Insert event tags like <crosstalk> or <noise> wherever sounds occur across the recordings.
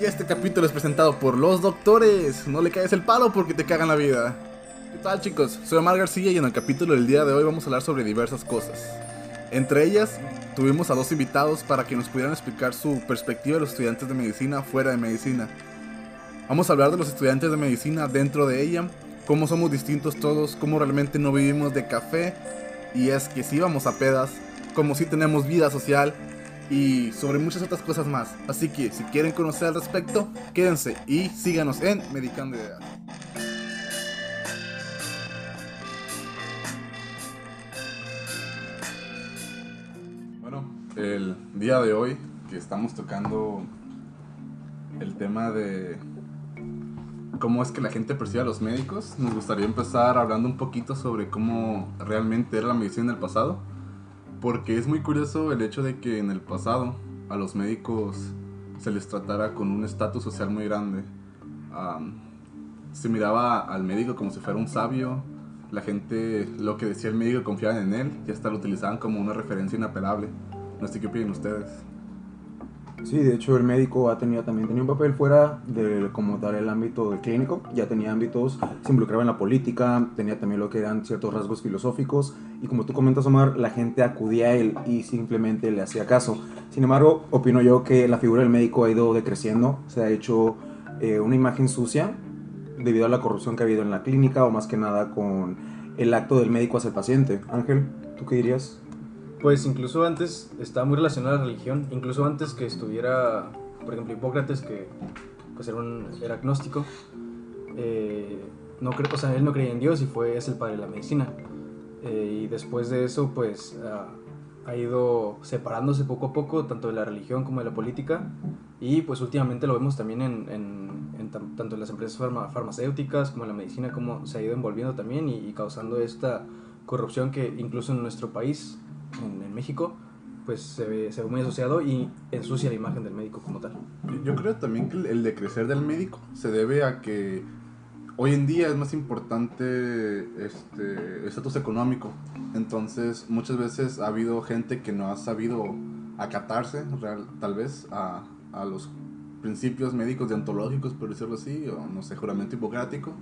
Y este capítulo es presentado por los doctores. No le caes el palo porque te cagan la vida. ¿Qué tal chicos? Soy Omar García y en el capítulo del día de hoy vamos a hablar sobre diversas cosas. Entre ellas, tuvimos a dos invitados para que nos pudieran explicar su perspectiva de los estudiantes de medicina fuera de medicina. Vamos a hablar de los estudiantes de medicina dentro de ella, cómo somos distintos todos, cómo realmente no vivimos de café, y es que si vamos a pedas, como si tenemos vida social, y sobre muchas otras cosas más. Así que si quieren conocer al respecto, quédense y síganos en Medicando Ideas. Bueno, el día de hoy que estamos tocando el tema de cómo es que la gente percibe a los médicos, nos gustaría empezar hablando un poquito sobre cómo realmente era la medicina en el pasado porque es muy curioso el hecho de que en el pasado a los médicos se les tratara con un estatus social muy grande. se miraba al médico como si fuera un sabio. La gente, lo que decía el médico, confiaban en él y hasta lo utilizaban como una referencia inapelable. No sé qué opinan ustedes. Sí, de hecho el médico ha tenido también tenía un papel fuera de como tal el ámbito clínico, ya tenía ámbitos, se involucraba en la política, tenía también lo que eran ciertos rasgos filosóficos y como tú comentas Omar, la gente acudía a él y simplemente le hacía caso. Sin embargo, opino yo que la figura del médico ha ido decreciendo, se ha hecho eh, una imagen sucia debido a la corrupción que ha habido en la clínica o más que nada con el acto del médico hacia el paciente. Ángel, ¿tú qué dirías? Pues incluso antes estaba muy relacionada a la religión, incluso antes que estuviera, por ejemplo, Hipócrates, que pues era, un, era agnóstico, eh, no creo, o sea, él no creía en Dios y fue, es el padre de la medicina. Eh, y después de eso, pues ha ido separándose poco a poco, tanto de la religión como de la política, y pues últimamente lo vemos también en, en, tanto en las empresas farmacéuticas como en la medicina, como se ha ido envolviendo también y, y causando esta corrupción que incluso en nuestro país en, México, pues se ve, se ve, muy asociado y ensucia la imagen del médico como tal. Yo creo también que el decrecer del médico se debe a que hoy en día es más importante este estatus económico. Entonces, muchas veces ha habido gente que no ha sabido acatarse, real, tal vez, a, a los principios médicos deontológicos, por decirlo así, o no sé, juramento hipocrático,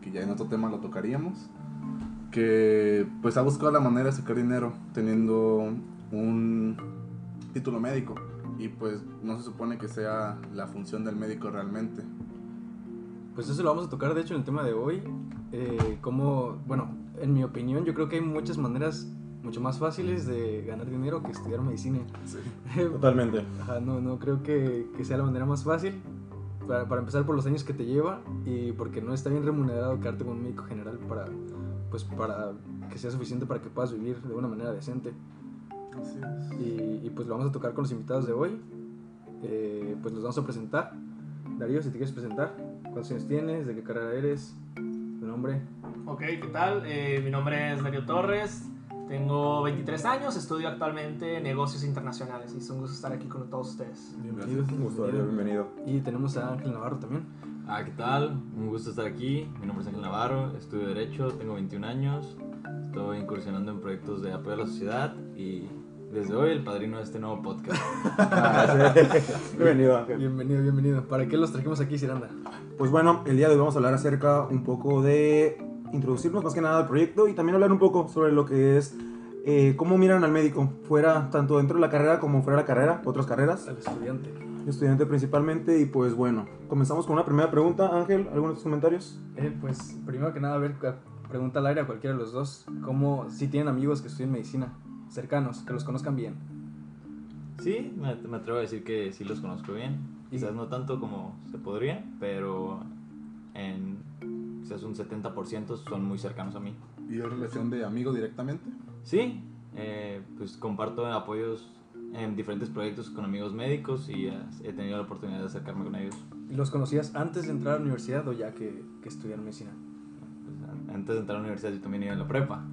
que ya en otro tema lo tocaríamos que pues ha buscado la manera de sacar dinero teniendo un título médico y pues no se supone que sea la función del médico realmente. Pues eso lo vamos a tocar de hecho en el tema de hoy, eh, como, bueno, en mi opinión yo creo que hay muchas maneras mucho más fáciles de ganar dinero que estudiar medicina. Sí, <laughs> totalmente. no, no creo que, que, sea la manera más fácil. Para, para, empezar por los años que te lleva y porque no está bien remunerado quedarte con un médico general para pues para que sea suficiente para que puedas vivir de una manera decente. Y, pues lo vamos a tocar con los invitados de hoy. Eh, pues los vamos a presentar. Darío, si te quieres presentar, ¿cuántos años tienes? ¿De qué carrera eres? ¿Tu nombre? Ok, ¿qué tal? Eh, mi nombre es Darío Torres. Tengo 23 años, estudio actualmente negocios internacionales y es un gusto estar aquí con todos ustedes. Bienvenido. Un gusto, bienvenido. Y tenemos a Ángel Navarro también. Ah, ¿qué tal? Un gusto estar aquí. Mi nombre es Ángel Navarro, estudio Derecho, tengo 21 años. Estoy incursionando en proyectos de apoyo a la sociedad y desde hoy el padrino de este nuevo podcast. <laughs> bienvenido, Ángel. Bienvenido, bienvenido. ¿Para qué los trajimos aquí, Siranda? Pues bueno, el día de hoy vamos a hablar acerca un poco de introducirnos más que nada al proyecto y también hablar un poco sobre lo que es eh, cómo miran al médico, fuera tanto dentro de la carrera como fuera de la carrera, otras carreras. Al estudiante estudiante principalmente. Y pues bueno, comenzamos con una primera pregunta. Ángel, ¿algunos comentarios? Eh, pues primero que nada, a ver, pregunta al aire a cualquiera de los dos. ¿Cómo, si tienen amigos que estudian medicina, cercanos, que los conozcan bien? Sí, me, atrevo a decir que sí los conozco bien. Quizás no tanto como se podría, pero en quizás un 70% son muy cercanos a mí. ¿Y es relación de amigo directamente? Sí, eh, pues comparto apoyos en diferentes proyectos con amigos médicos y he tenido la oportunidad de acercarme con ellos. ¿Y los conocías antes de entrar a la universidad o ya que, que estudiaron medicina? Pues, antes de entrar a la universidad yo también iba en la prepa.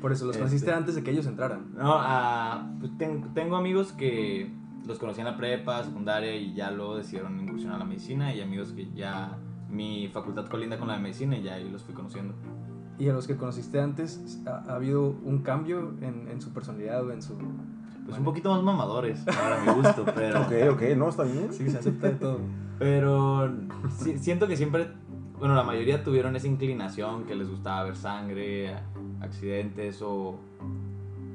Por eso, los conociste este, antes de que ellos entraran. No, uh, pues tengo amigos que los conocí en la prepa, secundaria y ya luego decidieron incursionar a la medicina y amigos que ya mi facultad colinda con la de medicina y ya ahí los fui conociendo. ¿Y a los que conociste antes, ha, ha habido un cambio en, en, su personalidad o en su Pues un poquito más mamadores, para mi gusto, pero... Ok, ok, no, está bien. Sí, se acepta de todo. Pero si- siento que siempre, bueno, la mayoría tuvieron esa inclinación que les gustaba ver sangre, accidentes o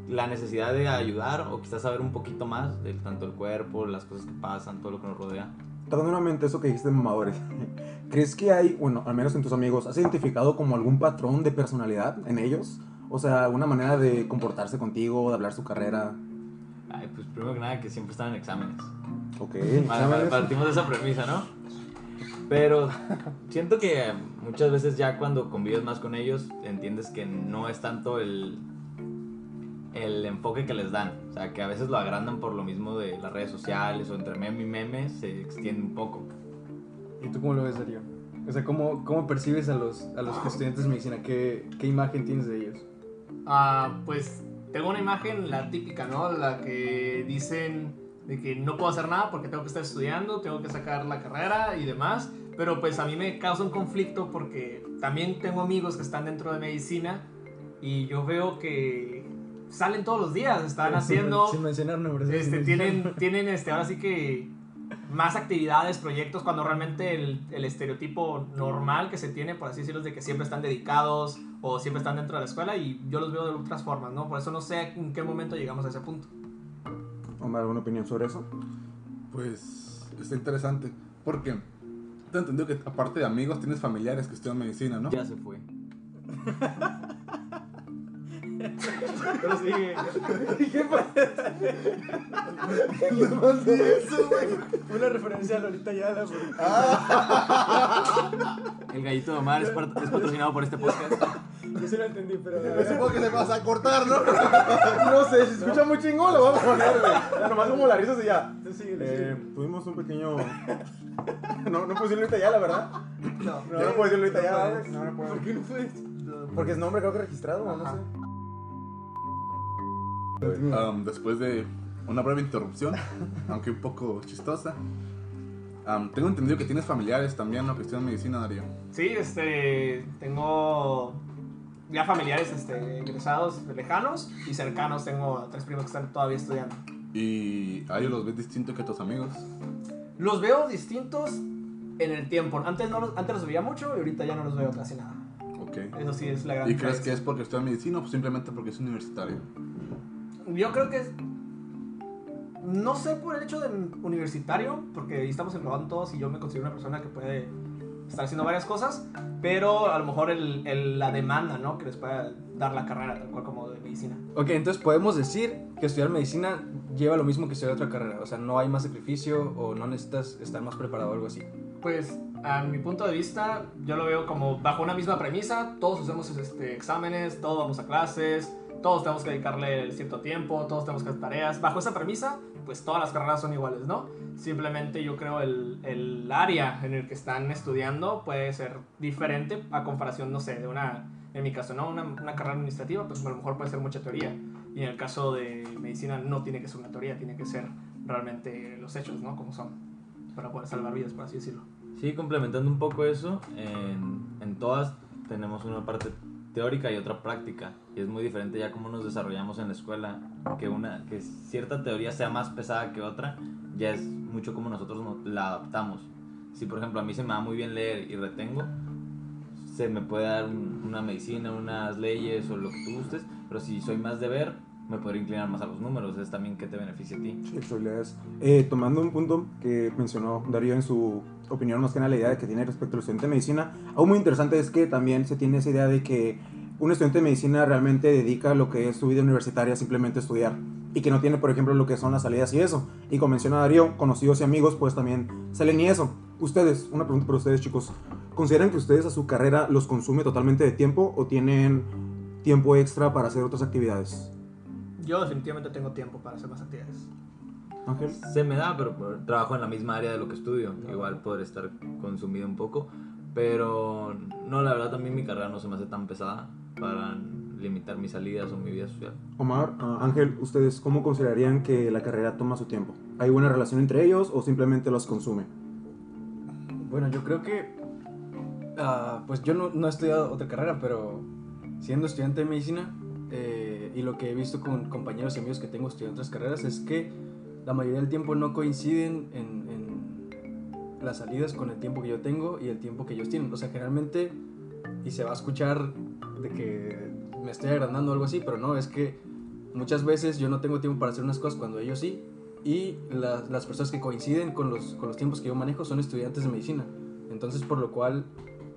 la necesidad de ayudar o quizás saber un poquito más del tanto el cuerpo, las cosas que pasan, todo lo que nos rodea. Tratando nuevamente eso que dijiste de mamadores. <laughs> ¿Crees que hay, bueno, al menos en tus amigos, has identificado como algún patrón de personalidad en ellos? O sea, alguna manera de comportarse contigo, de hablar su carrera. Pues primero que nada que siempre están en exámenes. Ok, Vale, partimos de esa premisa, ¿no? Pero siento que muchas veces ya cuando convives más con ellos, entiendes que no es tanto el, el enfoque que les dan. O sea, que a veces lo agrandan por lo mismo de las redes sociales o entre meme y meme se extiende un poco. ¿Y tú cómo lo ves, Darío? O sea, ¿cómo, cómo percibes a los, a los estudiantes de medicina? ¿Qué, ¿Qué imagen tienes de ellos? Ah, pues tengo una imagen, la típica, ¿no? La que dicen de que no puedo hacer nada porque tengo que estar estudiando, tengo que sacar la carrera y demás. Pero pues a mí me causa un conflicto porque también tengo amigos que están dentro de medicina y yo veo que salen todos los días, están <laughs> haciendo... Sin mencionar nombres. Este, tienen este, ahora sí que más actividades, proyectos, cuando realmente el, el estereotipo normal que se tiene, por así decirlo, es de que siempre están dedicados o siempre están dentro de la escuela y yo los veo de otras formas, ¿no? Por eso no sé en qué momento llegamos a ese punto. Omar, ¿alguna opinión sobre eso? Pues está interesante. Porque te entendido que aparte de amigos tienes familiares que estudian medicina, ¿no? Ya se fue. <laughs> Pero sigue. Una referencia a Lolita Yala. El gallito de Omar es, part- es patrocinado por este podcast. Yo sí lo entendí, pero. Supongo que se vas a cortar, ¿no? No sé, si se escucha muy chingón, lo vamos a poner, güey. Nomás como la risa y ya. Tú sigue, Eh, tuvimos un pequeño. no, no puedo decirlo ahorita ya, la verdad. No, no puedo decirlo ahorita ya, güey. No, no puedo. ¿Por qué no puedes? Porque es nombre, creo que registrado, o no sé. Um, después de una breve interrupción, <laughs> aunque un poco chistosa, um, tengo entendido que tienes familiares también, ¿no? Que estudian medicina, Darío. Sí, este, tengo ya familiares este, egresados lejanos y cercanos, tengo tres primos que están todavía estudiando. Y a ellos los ves distinto que a tus amigos. Los veo distintos en el tiempo. Antes, no los, antes los veía mucho y ahorita ya no los veo casi nada. Ok. Eso sí es la gran ¿Y crees que es porque estudian medicina o simplemente porque es universitario? Yo creo que es... No sé por el hecho de universitario, porque ahí estamos englobando todos y yo me considero una persona que puede estar haciendo varias cosas, pero a lo mejor el, el- la demanda, ¿no? Que les pueda dar la carrera, tal cual como de medicina. Ok, entonces podemos decir que estudiar medicina lleva lo mismo que estudiar otra carrera. O sea, no hay más sacrificio o no necesitas estar más preparado o algo así. Pues a mi punto de vista, yo lo veo como bajo una misma premisa, todos hacemos este, exámenes, todos vamos a clases, todos tenemos que dedicarle cierto tiempo, todos tenemos que hacer tareas. Bajo esa premisa, pues todas las carreras son iguales, ¿no? Simplemente yo creo el, el área en el que están estudiando puede ser diferente a comparación, no sé, de una, en mi caso, ¿no? Una, una carrera administrativa, pues a lo mejor puede ser mucha teoría. Y en el caso de medicina no tiene que ser una teoría, tiene que ser realmente los hechos, ¿no? Como son, para poder salvar vidas, por así decirlo. Sí, complementando un poco eso, en, en todas tenemos una parte teórica y otra práctica. Y es muy diferente ya cómo nos desarrollamos en la escuela. Que, una, que cierta teoría sea más pesada que otra, ya es mucho como nosotros nos la adaptamos. Si por ejemplo a mí se me da muy bien leer y retengo, se me puede dar un- una medicina, unas leyes o lo que tú gustes. Pero si soy más de ver, me podría inclinar más a los números. Es también que te beneficia a ti. Actualidades. Eh, tomando un punto que mencionó Darío en su opinión, más que nada la idea de que tiene respecto al estudiante de medicina, algo muy interesante es que también se tiene esa idea de que un estudiante de medicina realmente dedica lo que es su vida universitaria simplemente a estudiar y que no tiene, por ejemplo, lo que son las salidas y eso. Y como menciona Darío, conocidos y amigos, pues también salen y eso. Ustedes, una pregunta para ustedes, chicos. ¿Consideran que ustedes a su carrera los consume totalmente de tiempo o tienen tiempo extra para hacer otras actividades? Yo definitivamente tengo tiempo para hacer más actividades. Ángel. Se me da, pero por- trabajo en la misma área de lo que estudio. Igual poder estar consumido un poco. Pero no, la verdad también mi carrera no se me hace tan pesada para limitar mis salidas o mi vida social. Omar, ah, Ángel, ¿ustedes cómo considerarían que la carrera toma su tiempo? ¿Hay buena relación entre ellos o simplemente los consume? Bueno, yo creo que. ah, pues yo no, no he estudiado otra carrera, pero siendo estudiante de medicina, eh, y lo que he visto con compañeros y amigos que tengo estudiando otras carreras es que la mayoría del tiempo no coinciden en, en las salidas con el tiempo que yo tengo y el tiempo que ellos tienen. O sea, generalmente, y se va a escuchar de que me estoy agrandando o algo así, pero no, es que muchas veces yo no tengo tiempo para hacer unas cosas cuando ellos sí. Y la- las personas que coinciden con los, con los tiempos que yo manejo son estudiantes de medicina. Entonces, por lo cual,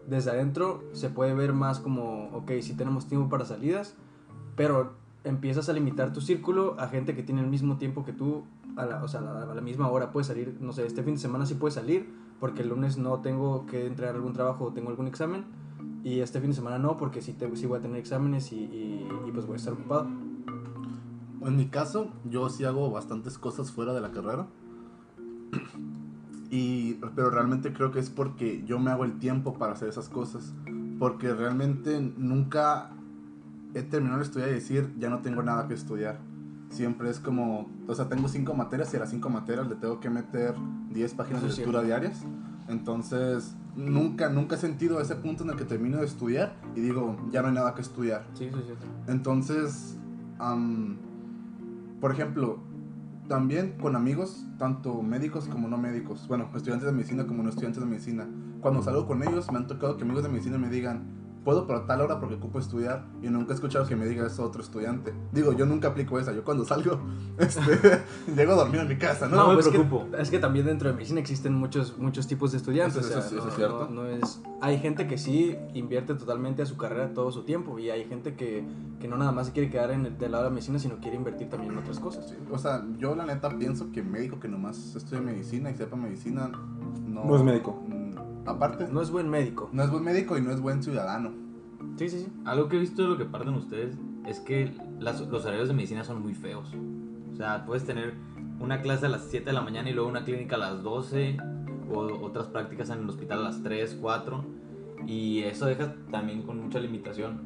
desde adentro se puede ver más como, ok, sí tenemos tiempo para salidas, pero empiezas a limitar tu círculo a gente que tiene el mismo tiempo que tú, a la, o sea, a la, misma hora puedes salir, no sé, este fin de semana sí puedes salir, porque el lunes no tengo que entregar algún trabajo o tengo algún examen, y este fin de semana no, porque sí, te, sí voy a tener exámenes y, y, y pues voy a estar ocupado. En mi caso, yo sí hago bastantes cosas fuera de la carrera. Y, pero realmente creo que es porque yo me hago el tiempo para hacer esas cosas. Porque realmente nunca he terminado de estudiar y decir, ya no tengo nada que estudiar. Siempre es como, o sea, tengo cinco materias y a las cinco materias le tengo que meter 10 páginas de Eso sí. lectura diarias. Entonces, nunca, nunca he sentido ese punto en el que termino de estudiar y digo, ya no hay nada que estudiar. Sí, sí, sí. Entonces, am, por ejemplo, también con amigos, tanto médicos como no médicos, bueno, estudiantes de medicina como no estudiantes de medicina, cuando salgo con ellos me han tocado que amigos de medicina me digan, puedo para tal hora porque ocupo estudiar y nunca he escuchado que me diga eso otro estudiante. Digo, yo nunca aplico esa, yo cuando salgo, <laughs> este, <laughs> llego a dormir en mi casa, ¿no? No, me pues es que- preocupo. Es que, también dentro de medicina existen muchos, muchos tipos de estudiantes. Eso- o eso sea, sí, eso no, es cierto. no- no es, hay gente que sí invierte totalmente a su carrera todo su tiempo y hay gente que, que no nada más se quiere quedar en el, del lado de la medicina, sino quiere invertir también en otras cosas. Sí, O sea, yo la neta pienso que médico que nomás estudie medicina y sepa medicina no, No es médico. Aparte, No es buen médico. no es buen médico y no es buen ciudadano. Sí, sí, sí. Algo que he visto de lo que parten ustedes es que las- los horarios de medicina son muy feos. O sea, puedes tener una clase a las 7 de la mañana y luego una clínica a las 12 o otras prácticas en el hospital a las 3, 4 y eso deja también con mucha limitación.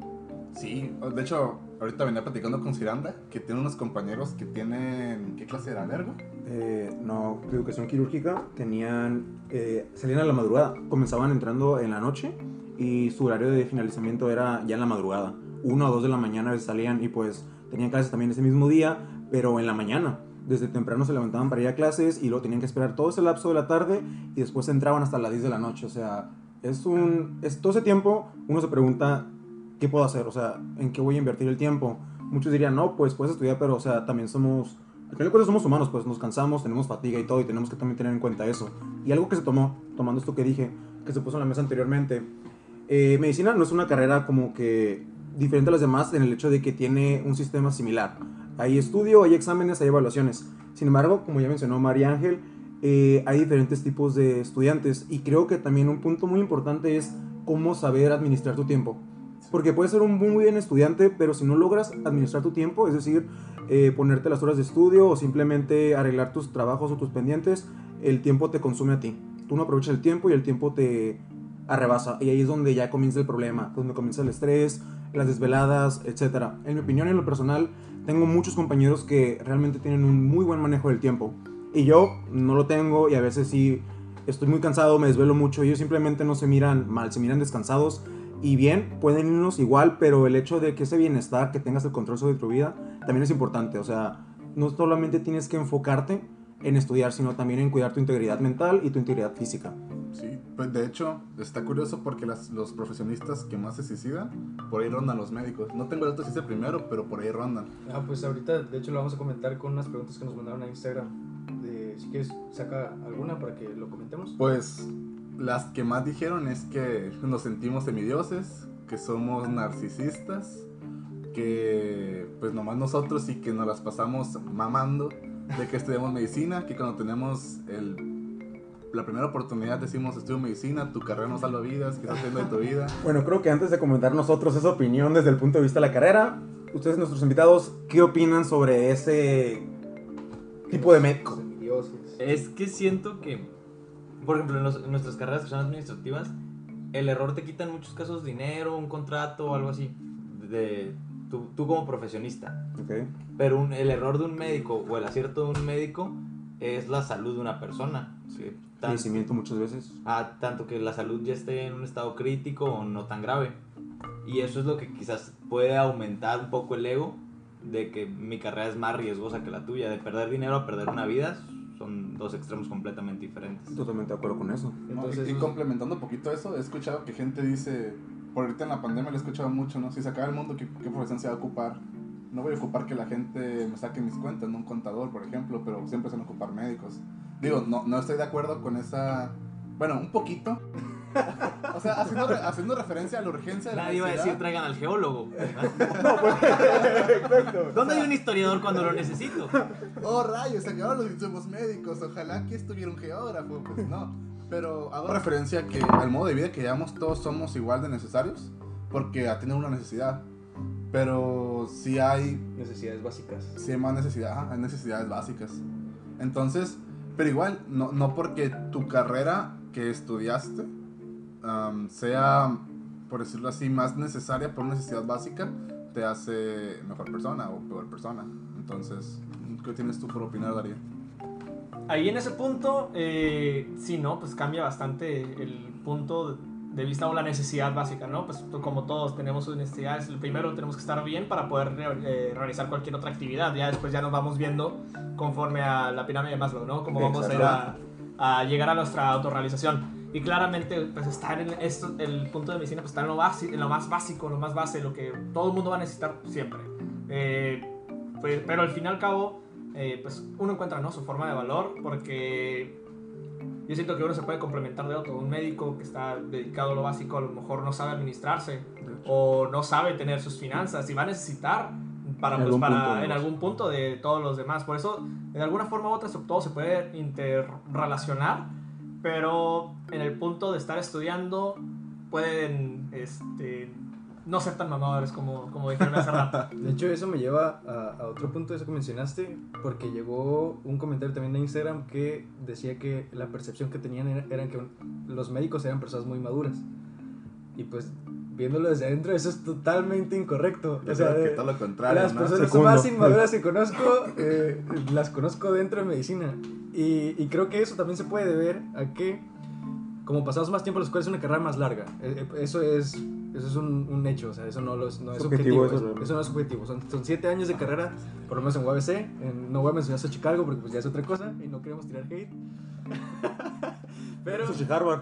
Sí, de hecho, ahorita venía platicando con Ciranda, que tiene unos compañeros que tienen. ¿Qué clase era? ¿Alergo? Eh, no, educación quirúrgica, tenían, eh, salían a la madrugada, comenzaban entrando en la noche y su horario de finalizamiento era ya en la madrugada. Una o dos de la mañana salían y pues tenían clases también ese mismo día, pero en la mañana. Desde temprano se levantaban para ir a clases y luego tenían que esperar todo ese lapso de la tarde y después entraban hasta las 10 de la noche. O sea, es un... Es, todo ese tiempo uno se pregunta, ¿qué puedo hacer? O sea, ¿en qué voy a invertir el tiempo? Muchos dirían, no, pues puedes estudiar, pero o sea, también somos... Al final de cuentas somos humanos, pues nos cansamos, tenemos fatiga y todo, y tenemos que también tener en cuenta eso. Y algo que se tomó, tomando esto que dije, que se puso en la mesa anteriormente, eh, medicina no es una carrera como que diferente a las demás en el hecho de que tiene un sistema similar. Hay estudio, hay exámenes, hay evaluaciones. Sin embargo, como ya mencionó María Ángel, eh, hay diferentes tipos de estudiantes y creo que también un punto muy importante es cómo saber administrar tu tiempo. Porque puedes ser un muy buen estudiante, pero si no logras administrar tu tiempo, es decir, eh, ponerte las horas de estudio o simplemente arreglar tus trabajos o tus pendientes, el tiempo te consume a ti. Tú no aprovechas el tiempo y el tiempo te arrebasa. Y ahí es donde ya comienza el problema, donde comienza el estrés, las desveladas, etc. En mi opinión y en lo personal, tengo muchos compañeros que realmente tienen un muy buen manejo del tiempo. Y yo no lo tengo y a veces sí estoy muy cansado, me desvelo mucho. Ellos simplemente no se miran mal, se miran descansados. Y bien, pueden irnos igual, pero el hecho de que ese bienestar, que tengas el control sobre tu vida, también es importante. O sea, no solamente tienes que enfocarte en estudiar, sino también en cuidar tu integridad mental y tu integridad física. Sí, pues de hecho está curioso porque las- los profesionistas que más se suicidan, por ahí rondan los médicos. No tengo el dato si es el primero, pero por ahí rondan. Ah, pues ahorita, de hecho, lo vamos a comentar con unas preguntas que nos mandaron a Instagram. De, si quieres, saca alguna para que lo comentemos. Pues las que más dijeron es que nos sentimos semidioses, que somos narcisistas, que pues nomás nosotros y que nos las pasamos mamando de que estudiamos medicina, que cuando tenemos el, la primera oportunidad decimos estudio medicina, tu carrera no salva vidas, ¿qué estás haciendo de tu vida? <laughs> Bueno, creo que antes de comentar nosotros esa opinión desde el punto de vista de la carrera, ustedes, nuestros invitados, ¿qué opinan sobre ese tipo de médico? Semidioses. Es que siento que, por ejemplo, en, los- en nuestras carreras que son administrativas, el error te quita en muchos casos dinero, un contrato o algo así, de, tú, tú como profesionista. Ok. Pero un- el error de un médico o el acierto de un médico es la salud de una persona. Sí, Fallecimiento muchas veces. a tanto que la salud ya esté en un estado crítico o no tan grave. Y eso es lo que quizás puede aumentar un poco el ego de que mi carrera es más riesgosa que la tuya. De perder dinero a perder una vida son dos extremos completamente diferentes. Totalmente de acuerdo con eso. ¿no? Entonces, y, y complementando un poquito eso, he escuchado que gente dice, por ahorita en la pandemia lo he escuchado mucho, ¿no? Si se acaba el mundo, ¿qué, qué profesión se va a ocupar? No voy a ocupar que la gente me saque mis cuentas, no un contador, por ejemplo, pero siempre se van a ocupar médicos. Digo, no, no estoy de acuerdo con esa... Bueno, un poquito. O sea, haciendo, re- haciendo referencia a la urgencia de la Nadie iba a decir necesidad. traigan al geólogo. <laughs> Exacto. ¿Dónde hay un historiador cuando lo necesito? Oh, rayos, se acabaron los insumos médicos. Ojalá que estuviera un geógrafo. Pues no. Pero hago referencia a que al modo de vida que llevamos todos somos igual de necesarios. Porque a tener una necesidad. Pero si hay, necesidades básicas. sí hay más necesidad, ajá, hay necesidades básicas. Entonces, pero igual, no, no porque tu carrera que estudiaste am, sea, por decirlo así, más necesaria por una necesidad básica, te hace mejor persona o peor persona. Entonces, ¿qué tienes tú por opinar, Darío? Ahí en ese punto, eh, sí, ¿no? Pues cambia bastante el punto de vista o la necesidad básica, ¿no? Pues como todos tenemos sus necesidades, el primero tenemos que estar bien para poder re- eh, realizar cualquier otra actividad. Ya después ya nos vamos viendo conforme a la pirámide de Maslow, ¿no? Cómo vamos a ir a, a llegar a nuestra autorrealización. Y claramente, pues estar en esto, el punto de medicina, pues está en lo, basi- en lo más básico, lo más base, lo que todo el mundo va a necesitar siempre. Eh, pues, pero al fin y al cabo, eh, pues uno encuentra ¿no? su forma de valor porque yo siento que uno se puede complementar de otro. Un médico que está dedicado a lo básico a lo mejor no sabe administrarse o no sabe tener sus finanzas y va a necesitar para, En pues, algún para- punto, en algún punto de todos los demás. Por eso, de alguna forma u otra, todo se puede interrelacionar, pero en el punto de estar estudiando pueden este, no ser tan mamadores como, como dijeron hace rato. <laughs> De hecho, eso me lleva a, otro punto de eso que mencionaste, porque llegó un comentario también de Instagram que decía que la percepción que tenían era, eran que los médicos eran personas muy maduras. Y pues, viéndolo desde adentro, eso es totalmente incorrecto. Yo O sea, que de- todo lo contrario, las ¿no? personas Segundo. más inmaduras que conozco, eh, las conozco dentro de medicina. Y, y creo que eso también se puede deber a que, como pasamos más tiempo en la escuela, es una carrera más larga. Eh, eh, Eso es, eso es un, un hecho, o sea, eso no, lo es- no es Subjetivo, subjetivo. eso Eso, es- eso no es subjetivo. Son, son siete años de carrera, por lo menos en UABC. En- no voy a mencionar eso Chicago porque pues ya es otra cosa y no queremos tirar hate. <laughs> Pero... Harvard.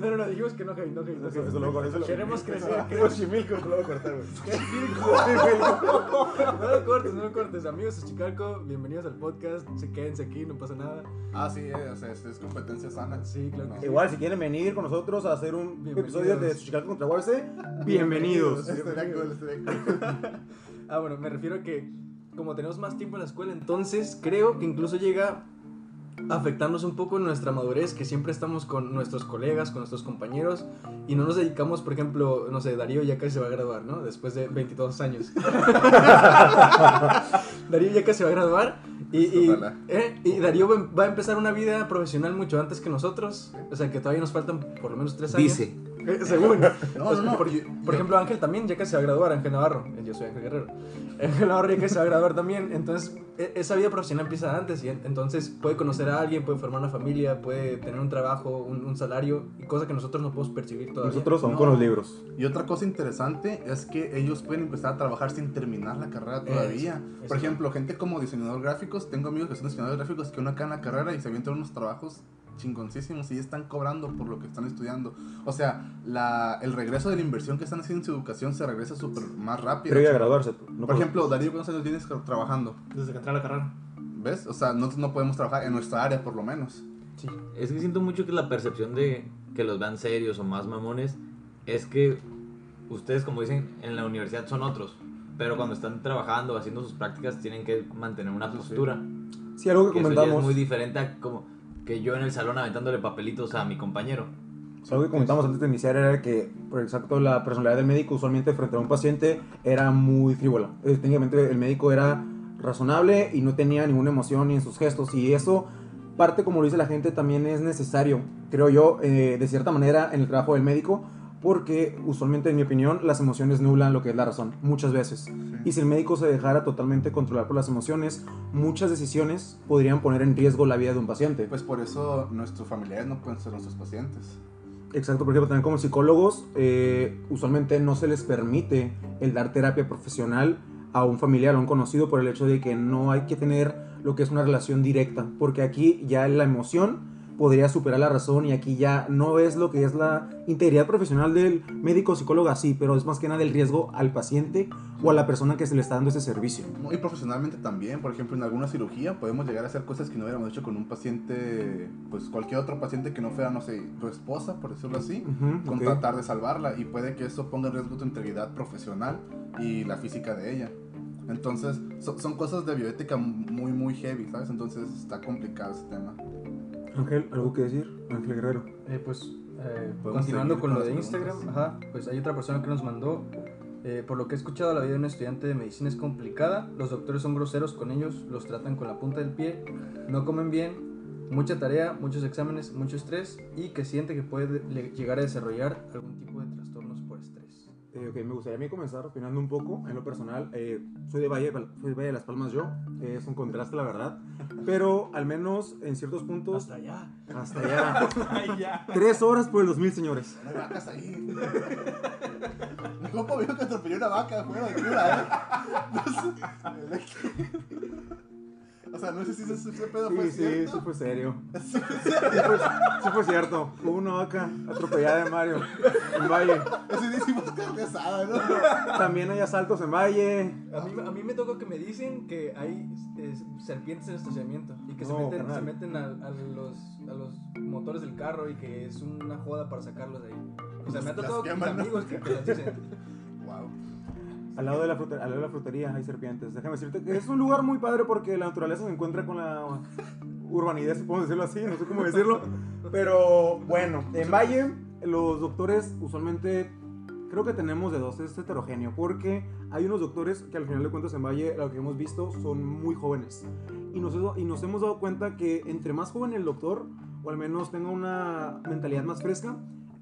No, no, no, dijimos que no hate, no hate. no Eso, hate. eso lo, eso lo- Queremos crecer, queremos- Xochimilco, lo voy a cortar, güey. <laughs> <laughs> No lo cortes, no lo cortes. Amigos de Chicago, bienvenidos al podcast. Se quédense aquí, no pasa nada. Ah, sí, eh, o sea, es, es competencia sana. Sí, claro que No. sí. Igual, si quieren venir con nosotros a hacer un episodio de Chicago contra Warse, bienvenidos. Estaría cool, estaría cool. Ah, bueno, me refiero a que como tenemos más tiempo en la escuela, entonces creo que incluso llega afectarnos un poco en nuestra madurez, que siempre estamos con nuestros colegas, con nuestros compañeros, y no nos dedicamos, por ejemplo, no sé, Darío ya casi se va a graduar, ¿no? Después de 22 años. <laughs> Darío ya casi se va a graduar, y, y. ¿eh? y Darío va- va a empezar una vida profesional mucho antes que nosotros, o sea que todavía nos faltan por lo menos 3 años. Dice. Eh, Según. No, no, no. Por, por ejemplo, Ángel también ya casi se va a graduar, Ángel Navarro. Eh, Yo soy Ángel Guerrero. <laughs> Ángel Navarro ya casi se va a graduar también. Entonces, e- esa vida profesional empieza antes y en- entonces puede conocer a alguien, puede formar una familia, puede tener un trabajo, un, un salario y cosas que nosotros no podemos percibir todavía. Nosotros son No. con los libros. Y otra cosa interesante es que ellos pueden empezar a trabajar sin terminar la carrera todavía. Eso, Por eso. ejemplo, gente como diseñador gráficos, tengo amigos que son diseñadores gráficos que uno acá en la carrera y se avientan unos trabajos chingoncísimos y ya están cobrando por lo que están estudiando. O sea, la, el regreso de la inversión que están haciendo en su educación se regresa súper más rápido. Previo a graduarse. No Por ejemplo, Darío, ¿cuántos años tienes trabajando? Desde que entré a la carrera. ¿Ves? O sea, nosotros no podemos trabajar en nuestra área por lo menos. Sí. Es que siento mucho que la percepción de que los vean serios o más mamones es que ustedes, como dicen, en la universidad son otros. Pero cuando están trabajando o haciendo sus prácticas tienen que mantener una postura. Sí, algo que Que eso ya comentamos. es muy diferente a como que yo en el salón aventándole papelitos a mi compañero. Algo que comentamos antes de iniciar era que, por exacto, la personalidad del médico usualmente frente a un paciente era muy frívola. Eh, Técnicamente el médico era razonable y no tenía ninguna emoción ni en sus gestos y eso parte, como lo dice la gente, también es necesario, creo yo, eh, de cierta manera en el trabajo del médico porque usualmente, en mi opinión, las emociones nublan lo que es la razón, muchas veces. Y si el médico se dejara totalmente controlar por las emociones, muchas decisiones podrían poner en riesgo la vida de un paciente. Pues por eso nuestros familiares no pueden ser nuestros pacientes. Exacto, por ejemplo, también como psicólogos, eh, usualmente no se les permite el dar terapia profesional a un familiar o a un conocido por el hecho de que no hay que tener lo que es una relación directa, porque aquí ya la emoción podría superar la razón y aquí ya no es lo que es la integridad profesional del médico psicólogo así, pero es más que nada el riesgo al paciente o a la persona que se le está dando ese servicio. Y profesionalmente también, por ejemplo, en alguna cirugía podemos llegar a hacer cosas que no hubiéramos hecho con un paciente, pues cualquier otro paciente que no fuera, no sé, tu esposa, por decirlo así, Ujú, con ok. tratar de salvarla y puede que eso ponga en riesgo tu integridad profesional y la física de ella. Entonces, so- son cosas de bioética muy, muy heavy, ¿sabes? Entonces está complicado ese tema. Ángel, ¿algo que decir? Ángel Guerrero. Eh, pues, eh, continuando con lo de Instagram, ajá, pues hay otra persona que nos mandó. eh, por lo que he escuchado, la vida de un estudiante de medicina es complicada. Los doctores son groseros con ellos, los tratan con la punta del pie, no comen bien, mucha tarea, muchos exámenes, mucho estrés y que siente que puede le- llegar a desarrollar algún tipo de trastornos por estrés. Eh, ok, me gustaría a mí comenzar opinando un poco en lo personal. Eh, soy, de Valle, soy de Valle de Las Palmas yo, eh, es un contraste la verdad, pero al menos en ciertos puntos... Hasta allá. Hasta <laughs> allá. Ay, ya. Tres horas por el 2000, señores. No hay vacas ahí. <laughs> Mi compa vio que atropelló una vaca fuera de cura, ¿eh? <laughs> No sé. O sea, no sé si ese, ese pedo fue Sí, sí, cierto. sí fue serio. <laughs> Sí fue, sí fue cierto. Hubo una vaca atropellada en Mario, en Valle. Ese día hicimos carne asada, ¿no? <laughs> También hay asaltos en Valle. A mí, a mí me toca que me dicen que hay eh, serpientes en el estacionamiento y que se No, meten, carnal. se meten a, a los, a los motores del carro y que es una joda para sacarlos de ahí. O sea, me ha tocado con amigos que, que las dicen. <laughs> Al lado, de la fruta- al lado de la frutería hay serpientes. Déjame decirte que es un lugar muy padre porque la naturaleza se encuentra con la urbanidad, podemos decirlo así, no sé cómo decirlo. Pero bueno, en Valle los doctores usualmente creo que tenemos de dos, es heterogéneo, porque hay unos doctores que al final de cuentas en Valle, lo que hemos visto, son muy jóvenes. Y nos, y nos hemos dado cuenta que entre más joven el doctor, o al menos tenga una mentalidad más fresca,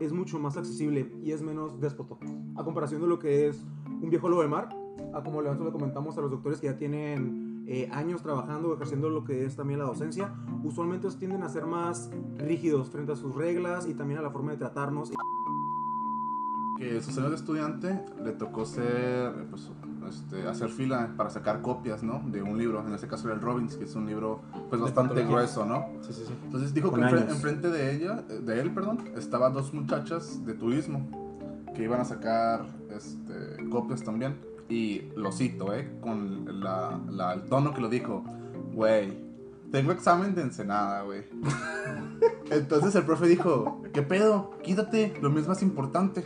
es mucho más accesible y es menos déspota. A comparación de lo que es un viejo lobo de mar, a como le comentamos a los doctores que ya tienen eh, años trabajando, ejerciendo lo que es también la docencia, usualmente tienden a ser más rígidos frente a sus reglas y también a la forma de tratarnos. Que años de estudiante le tocó ser, pues, este, hacer fila para sacar copias, ¿no? De un libro, en este caso era el Robbins, que es un libro, pues, bastante grueso, ¿no? Sí, sí, sí. Entonces dijo Con que años. enfrente de ella, de él, perdón, estaban dos muchachas de turismo que iban a sacar este, copias también. Y lo cito, ¿eh? Con la, la- el tono que lo dijo. Güey, tengo examen de Ensenada, güey. <laughs> Entonces el profe dijo, ¿qué pedo? Quítate, lo mismo es importante.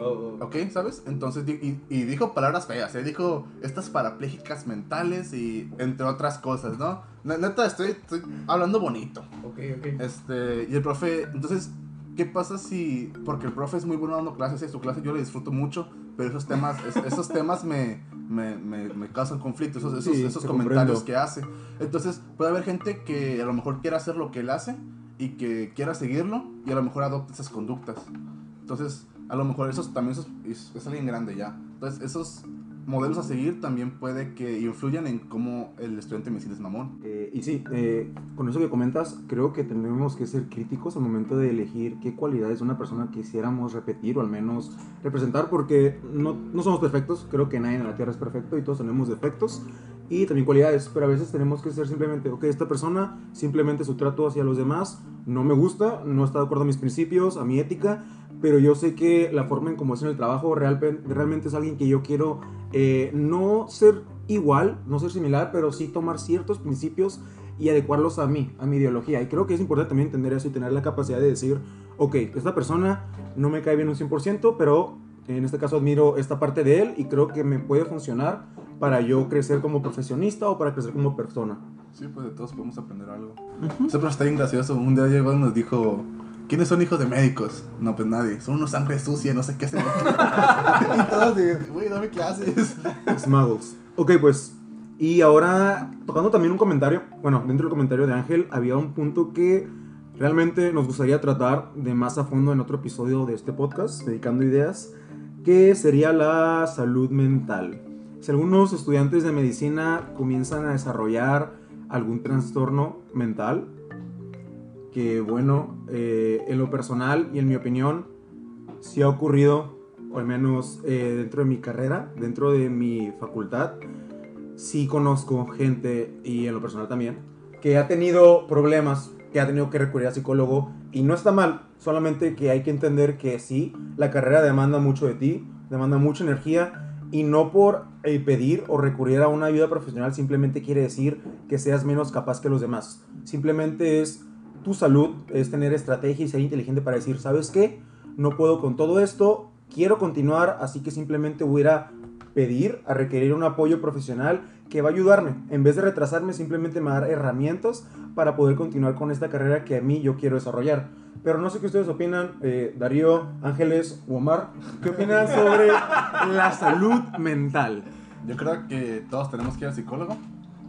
Oh, oh. ¿Ok? ¿Sabes? Entonces, y, y dijo palabras feas, ¿eh? Dijo estas parapléjicas mentales y entre otras cosas, ¿no? Ne- Neta, estoy, estoy hablando bonito. Ok, ok. Este, y el profe, entonces, ¿qué pasa si, porque el profe es muy bueno dando clases, y su clase yo le disfruto mucho, pero esos temas, es- esos temas me, me, me, me causan conflicto, esos, esos, Sí, esos te comentarios comprendo. que hace. Entonces, puede haber gente que a lo mejor quiera hacer lo que él hace y que quiera seguirlo y a lo mejor adopte esas conductas. Entonces, a lo mejor eso también es, es alguien grande ya. Entonces, esos modelos a seguir también puede que influyan en cómo el estudiante medicina es mamón. Eh, y sí, eh, con eso que comentas, creo que tenemos que ser críticos al momento de elegir qué cualidades de una persona quisiéramos repetir o al menos representar, porque no, no somos perfectos, creo que nadie en la Tierra es perfecto y todos tenemos defectos y también cualidades, pero a veces tenemos que ser simplemente, ok, esta persona, simplemente su trato hacia los demás no me gusta, no está de acuerdo a mis principios, a mi ética, pero yo sé que la forma en cómo es en el trabajo real- realmente es alguien que yo quiero eh, no ser igual, no ser similar, pero sí tomar ciertos principios y adecuarlos a mí, a mi ideología. Y creo que es importante también entender eso y tener la capacidad de decir, ok, esta persona no me cae bien un 100%, pero en este caso admiro esta parte de él y creo que me puede funcionar para yo crecer como profesionista o para crecer como persona. Sí, pues de todos podemos aprender algo. Siempre está bien gracioso. Un día llegó y nos dijo, ¿quiénes son hijos de médicos? No, pues nadie. Son unos sangre sucia, no sé qué hacen. <laughs> y todos güey, dame clases. Smuggles. Ok, pues. Y ahora, tocando también un comentario. Bueno, dentro del comentario de Ángel había un punto que realmente nos gustaría tratar de más a fondo en otro episodio de este podcast, dedicando ideas, que sería la salud mental. Si algunos estudiantes de medicina comienzan a desarrollar algún trastorno mental, que, bueno, eh, en lo personal y en mi opinión, sí ha ocurrido, al menos eh, dentro de mi carrera, dentro de mi facultad, sí conozco gente, y en lo personal también, que ha tenido problemas, que ha tenido que recurrir a psicólogo, y no está mal, solamente que hay que entender que sí, la carrera demanda mucho de ti, demanda mucha energía, y no por eh, pedir o recurrir a una ayuda profesional simplemente quiere decir que seas menos capaz que los demás. Simplemente es tu salud, es tener estrategia y ser inteligente para decir, ¿sabes qué? No puedo con todo esto, quiero continuar, así que simplemente voy a ir a pedir, a requerir un apoyo profesional que va a ayudarme. En vez de retrasarme, simplemente me va dar herramientas para poder continuar con esta carrera que a mí yo quiero desarrollar. Pero no sé qué ustedes opinan, eh, Darío, Ángeles o Omar, ¿qué opinan sobre la salud mental? Yo creo que todos tenemos que ir al psicólogo.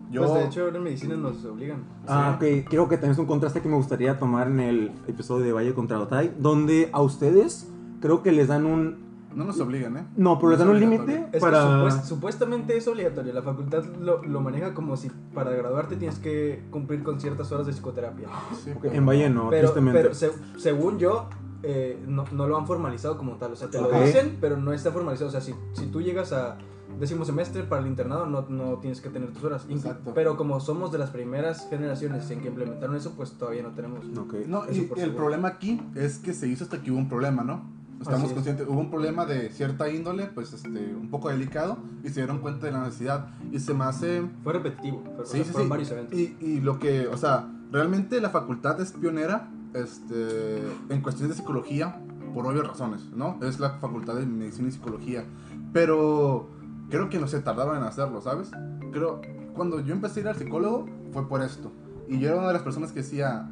Yo, Pues de hecho ahora en medicina nos obligan. Ah, ok. Creo que también es un contraste que me gustaría tomar en el episodio de Valle contra Otay, donde a ustedes creo que les dan un... no nos obligan, ¿eh? No, pero les dan un límite para... supuest- supuestamente es obligatorio. La facultad lo, lo maneja como si para graduarte tienes que cumplir con ciertas horas de psicoterapia. Sí, Ok, pero- En Valle no, pero, tristemente. pero se- según yo, eh, no, no lo han formalizado como tal. O sea, te lo dicen, pero no está formalizado. O sea, si, si tú llegas a décimo semestre para el internado, no, no tienes que tener tus horas. Exacto. Pero como somos de las primeras generaciones en que implementaron eso, pues todavía no tenemos. Ok. No, y el seguro. problema aquí es que se hizo hasta que hubo un problema, ¿no? Estamos es. conscientes, hubo un problema de cierta índole, pues este, un poco delicado, y se dieron cuenta de la necesidad. Y se me hace. Fue repetitivo. O Sí, sea, sí, sí. varios eventos. Y, y lo que, o sea, realmente la facultad es pionera este, en cuestiones de psicología, por obvias razones, ¿no? Es la facultad de medicina y psicología. Pero creo que no se tardaban en hacerlo, ¿sabes? Creo, cuando yo empecé a ir al psicólogo, fue por esto. Y yo era una de las personas que decía,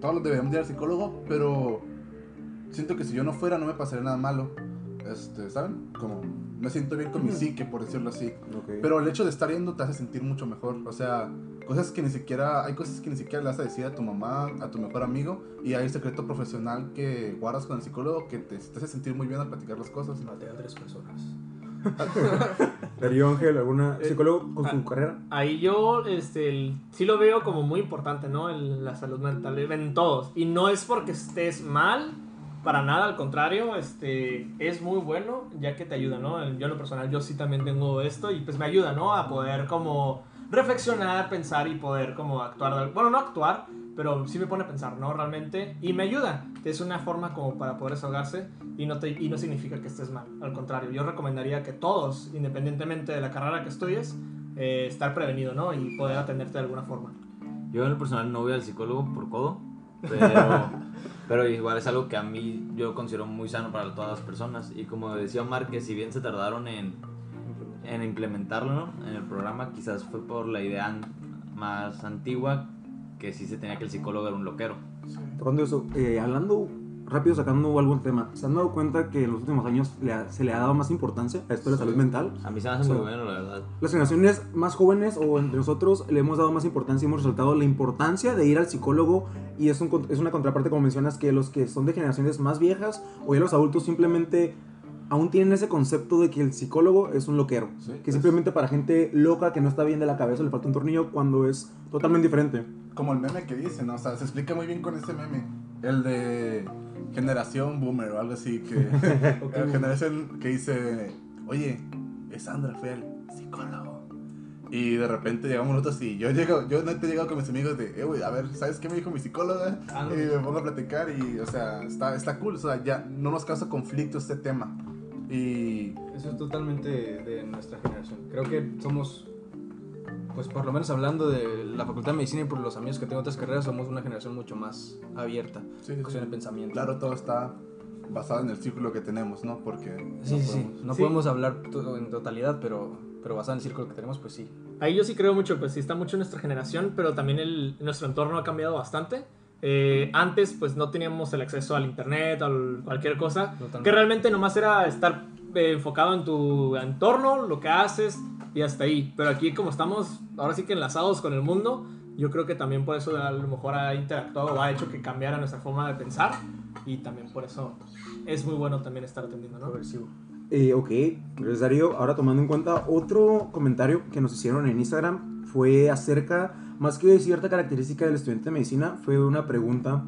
todos deberíamos ir al psicólogo, pero siento que si yo no fuera no me pasaría nada malo. Este, ¿saben? Como me siento bien con mi psique, por decirlo así. Ok. Pero el hecho de estar yendo te hace sentir mucho mejor. O sea, cosas que ni siquiera, hay cosas que ni siquiera le vas a decir a tu mamá, a tu mejor amigo, y hay secreto profesional que guardas con el psicólogo que te, te hace sentir muy bien al platicar las cosas. Maté a tres personas. <laughs> Darío Ángel, ¿alguna Eh, psicólogo con su ah. carrera? Ahí yo este, el- sí lo veo como muy importante, ¿no? El- la salud mental, en todos. Y no es porque estés mal, para nada, al contrario, este, es muy bueno, ya que te ayuda, ¿no? Yo en lo personal, yo sí también tengo esto y pues me ayuda, ¿no? A poder como reflexionar, pensar y poder como actuar. Bueno, no actuar, pero sí me pone a pensar, ¿no? Realmente. Y me ayuda. Es una forma como para poder desahogarse y no, te, y no significa que estés mal. Al contrario, yo recomendaría que todos, independientemente de la carrera que estudies, eh, estar prevenido, ¿no? Y poder atenderte de alguna forma. Yo en lo personal no voy al psicólogo por codo, <laughs> pero, pero igual es algo que a mí yo considero muy sano para todas las personas. Y como decía Omar, que si bien se tardaron en, en implementarlo ¿no? en el programa, quizás fue por la idea más antigua que sí se tenía que el psicólogo era un loquero. Tocando eso, eh, hablando rápido, sacando algún tema, ¿se han dado cuenta que en los últimos años le ha- se le ha dado más importancia a esto de la salud mental? A mí se me hace Sí. muy bueno, la verdad. Las generaciones más jóvenes o entre nosotros le hemos dado más importancia y hemos resaltado la importancia de ir al psicólogo y es, un es una contraparte como mencionas que los que son de generaciones más viejas o ya los adultos simplemente aún tienen ese concepto de que el psicólogo es un loquero. Sí, que es- simplemente para gente loca que no está bien de la cabeza le falta un tornillo cuando es totalmente diferente. Como el meme que dicen, ¿no? O sea, se explica muy bien con ese meme. El de generación boomer o algo así, que... <laughs> <laughs> el generación que dice, oye, es Sandra fue al psicólogo. Y de repente llegamos nosotros y yo llego, yo no he llegado con mis amigos de, eh, güey, a ver, ¿sabes qué me dijo mi psicóloga? Ah, Y me pongo a platicar y, o sea, está, está cool, o sea, ya no nos causa conflicto este tema. Y Eso es totalmente de nuestra generación. Creo que somos, pues por lo menos hablando de la Facultad de Medicina y por los amigos que tengo en otras carreras, somos una generación mucho más abierta. sí, en cuestión de pensamiento. claro, todo está basado en el círculo que tenemos, ¿no? Porque Sí, no sí, sí. podemos- No Sí. podemos hablar to- en totalidad, pero, pero basado en el círculo que tenemos, pues sí. Ahí yo sí creo mucho, pues sí está mucho nuestra generación, pero también el, nuestro entorno ha cambiado bastante. Eh, antes pues no teníamos el acceso al internet o cualquier cosa, Totalmente. que realmente nomás era estar eh, enfocado en tu entorno, lo que haces y hasta ahí. Pero aquí como estamos ahora sí que enlazados con el mundo, yo creo que también por eso a lo mejor ha interactuado o ha hecho que cambiara nuestra forma de pensar y también por eso es muy bueno también estar atendiendo, ¿no? Progresivo. Eh, ok, gracias Darío. Ahora tomando en cuenta otro comentario que nos hicieron en Instagram fue acerca, más que cierta característica del estudiante de medicina, fue una pregunta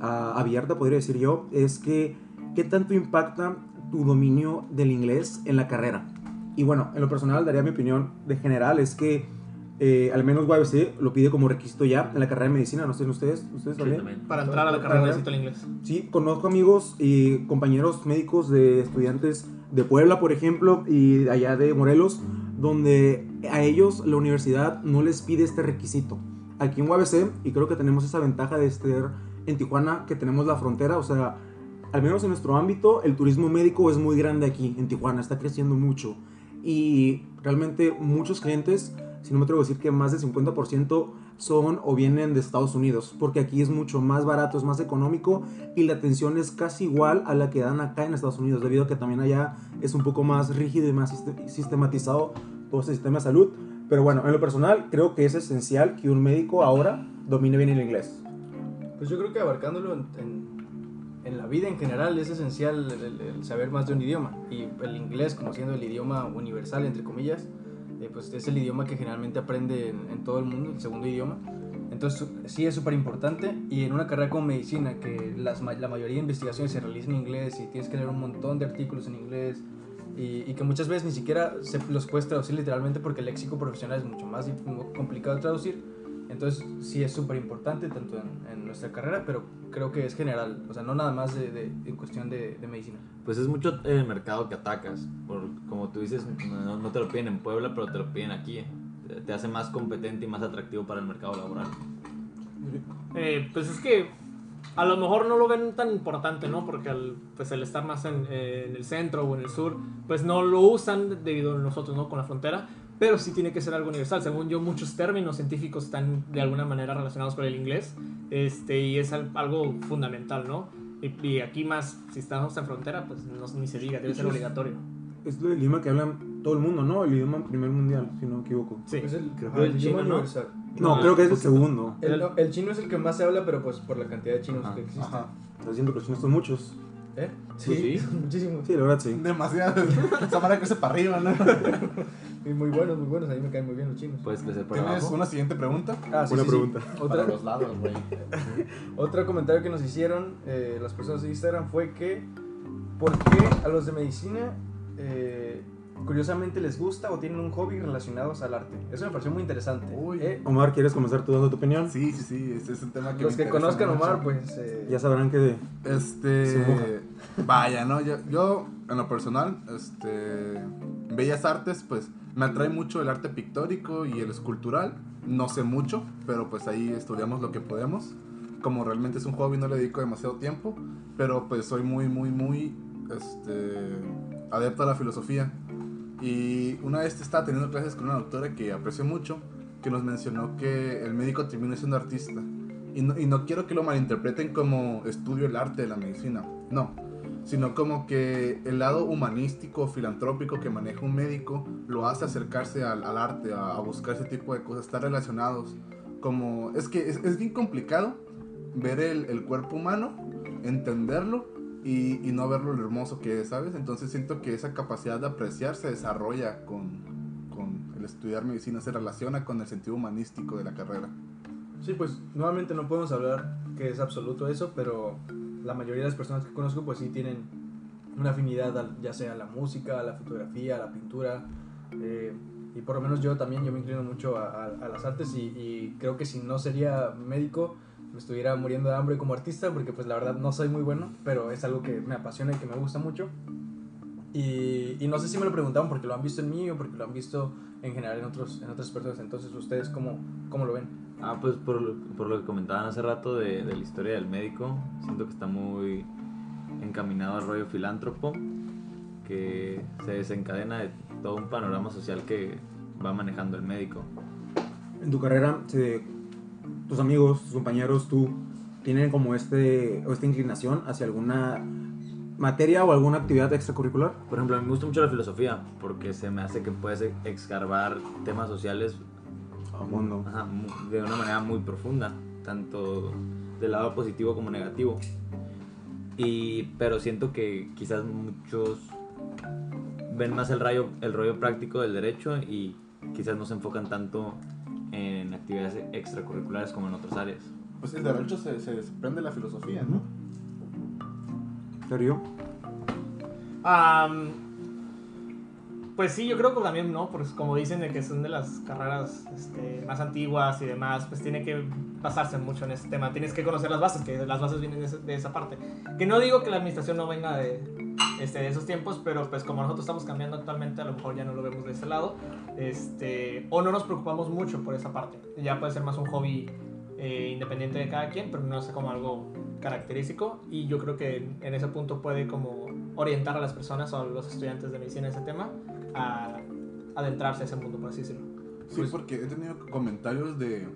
ah, abierta, podría decir yo, es que, ¿qué tanto impacta tu dominio del inglés en la carrera? Y bueno, en lo personal daría mi opinión de general, es que eh, al menos UABC lo pide como requisito ya en la carrera de medicina, no sé ustedes, ustedes Sí, también. también. Para entrar a la carrera necesito el inglés. Sí, conozco amigos y compañeros médicos de estudiantes de Puebla, por ejemplo, y allá de Morelos, donde a ellos la universidad no les pide este requisito. Aquí en UABC, y creo que tenemos esa ventaja de estar en Tijuana, que tenemos la frontera, o sea, al menos en nuestro ámbito, el turismo médico es muy grande aquí en Tijuana, está creciendo mucho. Y realmente muchos clientes, si no me atrevo a decir que más del 50% son o vienen de Estados Unidos, porque aquí es mucho más barato, es más económico y la atención es casi igual a la que dan acá en Estados Unidos, debido a que también allá es un poco más rígido y más siste- sistematizado todo ese sistema de salud. Pero bueno, en lo personal creo que es esencial que un médico ahora domine bien el inglés. Pues yo creo que abarcándolo en, la vida en general es esencial el, saber más de un idioma. Y el inglés, como siendo el idioma universal, entre comillas, pues es el idioma que generalmente aprende en, todo el mundo, el segundo idioma. Entonces sí es súper importante. Y en una carrera como medicina, que las, la mayoría de investigaciones se realizan en inglés y tienes que leer un montón de artículos en inglés. Y, y que muchas veces ni siquiera se los puedes traducir literalmente porque el léxico profesional es mucho más complicado de traducir. Entonces sí es súper importante tanto en, en nuestra carrera, pero creo que es general, o sea, no nada más de, de- en cuestión de, de medicina. Pues es mucho el mercado que atacas. Por, como tú dices, no, no te lo piden en Puebla, pero te lo piden aquí. Te- hace más competente y más atractivo para el mercado laboral. Eh, pues es que a lo mejor no lo ven tan importante, ¿no? Porque al, pues al estar más en, eh, en el centro o en el sur, pues no lo usan debido a nosotros, ¿no? Con la frontera. Pero sí tiene que ser algo universal. Según yo, muchos términos científicos están de alguna manera relacionados con el inglés. Este, y es al- algo fundamental, ¿no? Y, y aquí más, si estamos en frontera, pues no, ni se diga, debe ser obligatorio. Es el idioma que hablan todo el mundo, ¿no? El idioma primer mundial, si no me equivoco. Sí. Es el, Creo el el idioma chino, ¿no? universal. No, Ah, creo que es el segundo. El, no, el chino es el que más se habla, pero pues por la cantidad de chinos Ajá, que existen. Ajá. Estás diciendo que los chinos son muchos. ¿Eh? Pues sí. <laughs> muchísimos. Sí, la verdad sí. Demasiado. Esa <laughs> manera crece para arriba, ¿no? <laughs> Y muy buenos, muy buenos. A mí me caen muy bien los chinos. Puedes crecer para ¿Tienes abajo. una siguiente pregunta? Ah, sí, sí, sí. pregunta. Otra, Para los lados, güey. <laughs> Otro comentario que nos hicieron eh, las personas de Instagram fue que ¿por qué a los de medicina eh, curiosamente les gusta o tienen un hobby relacionados al arte? Eso me pareció muy interesante. Uy. Eh, Omar, ¿quieres comenzar tú dando tu opinión? Sí, sí, sí. Este es un tema que los me que conozcan a. Omar, pues... eh, Ya sabrán que Este. Vaya, ¿no? Yo, yo, en lo personal, este. Bellas artes, pues me atrae mucho el arte pictórico y el escultural. No sé mucho, pero pues ahí estudiamos lo que podemos. Como realmente es un hobby, no le dedico demasiado tiempo. Pero pues soy muy, muy, muy. Este. Adepto a la filosofía. Y una vez estaba teniendo clases con una doctora que aprecio mucho, que nos mencionó que el médico termina siendo artista. Y no, y no quiero que lo malinterpreten como estudio el arte de la medicina, no, sino como que el lado humanístico, filantrópico que maneja un médico lo hace acercarse al, al arte, a, a buscar ese tipo de cosas, estar relacionados. Como, es que es, es bien complicado ver el, el cuerpo humano, entenderlo y, y no verlo lo hermoso que es, ¿sabes? Entonces siento que esa capacidad de apreciar se desarrolla con, con el estudiar medicina, se relaciona con el sentido humanístico de la carrera. Sí, pues nuevamente no podemos hablar que es absoluto eso, pero la mayoría de las personas que conozco pues sí tienen una afinidad ya sea a la música, a la fotografía, a la pintura. eh, y por lo menos yo también, yo me inclino mucho a, a- a las artes y, y creo que si no sería médico me estuviera muriendo de hambre como artista porque pues la verdad no soy muy bueno, pero es algo que me apasiona y que me gusta mucho. Y, y no sé si me lo preguntaron porque lo han visto en mí o porque lo han visto en general en, otros, en otras personas. Entonces, ¿ustedes cómo, cómo lo ven? Ah, pues por, lo- por lo que comentaban hace rato de, de la historia del médico, siento que está muy encaminado al rollo filántropo, que se desencadena de todo un panorama social que va manejando el médico. En tu carrera, se- tus amigos, tus compañeros, tú, tienen como este, o esta inclinación hacia alguna materia o alguna actividad extracurricular. Por ejemplo, a mí me gusta mucho la filosofía, porque se me hace que puedes excarbar temas sociales A fondo. ajá, mu- de una manera muy profunda, tanto del lado positivo como negativo. Y, pero siento que quizás muchos ven más el, rayo, el rollo práctico del derecho y quizás no se enfocan tanto en actividades extracurriculares como en otras áreas. Pues el derecho se, se desprende de la filosofía, ¿no? ¿Serio? Am, pues sí, yo creo que también, ¿no? Pues como dicen de que son de las carreras este, más antiguas y demás, pues tiene que basarse mucho en ese tema. Tienes que conocer las bases, que las bases vienen de, ese- de esa parte. Que no digo que la administración no venga de, este, de esos tiempos, pero pues como nosotros estamos cambiando actualmente, a lo mejor ya no lo vemos de ese lado. Este, o no nos preocupamos mucho por esa parte. Ya puede ser más un hobby eh, independiente de cada quien, pero no sé como algo característico y yo creo que en ese punto puede como orientar a las personas o a los estudiantes de medicina en ese tema a adentrarse a ese mundo, por así decirlo. Sí, Pues- porque he tenido comentarios de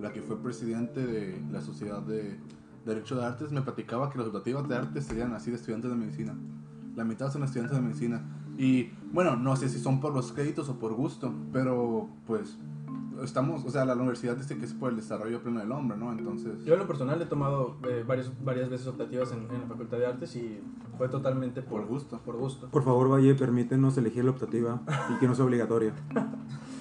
la que fue presidente de la Sociedad de Derecho de Artes. Me platicaba que las optativas de arte serían así de estudiantes de medicina. La mitad son estudiantes de medicina. Y bueno, no sé si son por los créditos o por gusto, pero pues estamos, o sea, la universidad dice que es por el desarrollo pleno del hombre, ¿no? Entonces, Yo en lo personal he tomado eh, varios, varias veces optativas en, en la Facultad de Artes y fue totalmente por, por gusto. Por gusto. Por favor, Valle, permítenos elegir la optativa y que no sea obligatoria. <laughs>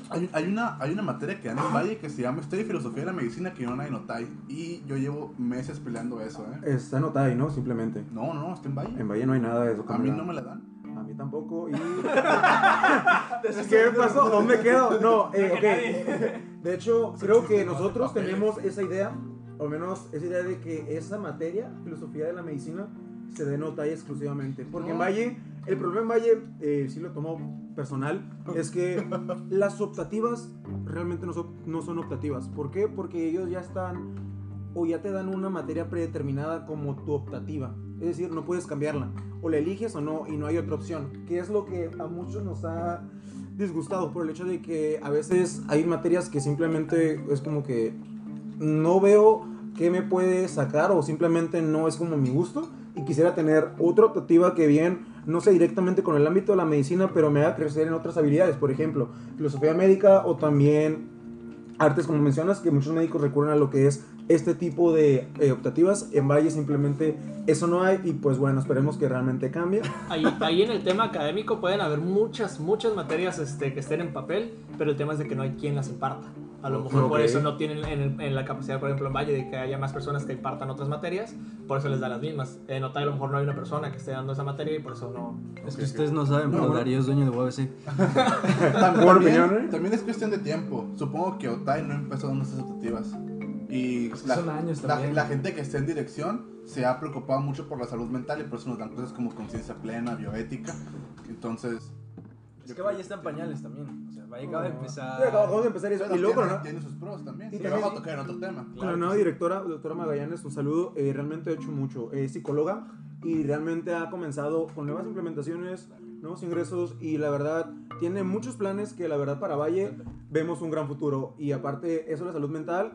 Hay, hay una, hay una materia que dan en Valle que se llama Historia y Filosofía de la Medicina que no hay en Otay. Y yo llevo meses peleando eso, ¿eh? Está en Otay, ¿no? Simplemente. No, no, está en Valle. En Valle no hay nada de eso. A mí no me la dan. Mí tampoco. Y... <laughs> <laughs> ¿Qué pasó? ¿Dónde quedo? <laughs> No, eh, ok. De hecho, creo que nosotros tenemos esa idea, o menos esa idea de que esa materia, filosofía de la medicina, se denota ahí exclusivamente. Porque en. Valle, el problema en Valle, eh, sí lo tomo personal, es que las optativas realmente no son, no son optativas. ¿Por qué? Porque ellos ya están o ya te dan una materia predeterminada como tu optativa. Es decir, no puedes cambiarla. O la eliges o no y no hay otra opción. Que es lo que a muchos nos ha disgustado por el hecho de que a veces hay materias que simplemente es como que no veo qué me puede sacar o simplemente no es como mi gusto y quisiera tener otra optativa que bien no sea directamente con el ámbito de la medicina pero me haga crecer en otras habilidades por ejemplo filosofía médica o también artes como mencionas que muchos médicos recurren a lo que es este tipo de eh, optativas en Valle simplemente eso no hay y pues bueno esperemos que realmente cambie Ahí, ahí en el tema académico pueden haber muchas, muchas materias este, que estén en papel, pero el tema es de que no hay quien las imparta. A lo mejor por eso no tienen en, en la capacidad, por ejemplo, en Valle, de que haya más personas que impartan otras materias, por eso les da las mismas. En Otay a lo mejor no hay una persona que esté dando esa materia y por eso no... Es que ustedes no saben, pero No, bueno. Darío es dueño de UABC. <laughs> También, ¿eh? también es cuestión de tiempo. Supongo que Otay no empezó dando esas optativas. Y la, son años la- también. la gente que está en dirección se ha preocupado mucho por la salud mental y por eso nos dan cosas como conciencia plena, bioética. Entonces, Es que Valle está en pañales también. O sea, Valle acaba de empezar. Sí, acabamos de empezar eso pero y luego tiene, ¿no? tiene sus pros también. Y Sí, también- vamos a tocar en otro tema. Con la nueva directora, doctora Magallanes, un saludo. Eh, realmente ha hecho mucho. Es psicóloga y realmente ha comenzado con nuevas implementaciones, nuevos ingresos y la verdad tiene muchos planes que la verdad para Valle vemos un gran futuro. Y aparte eso de la salud mental,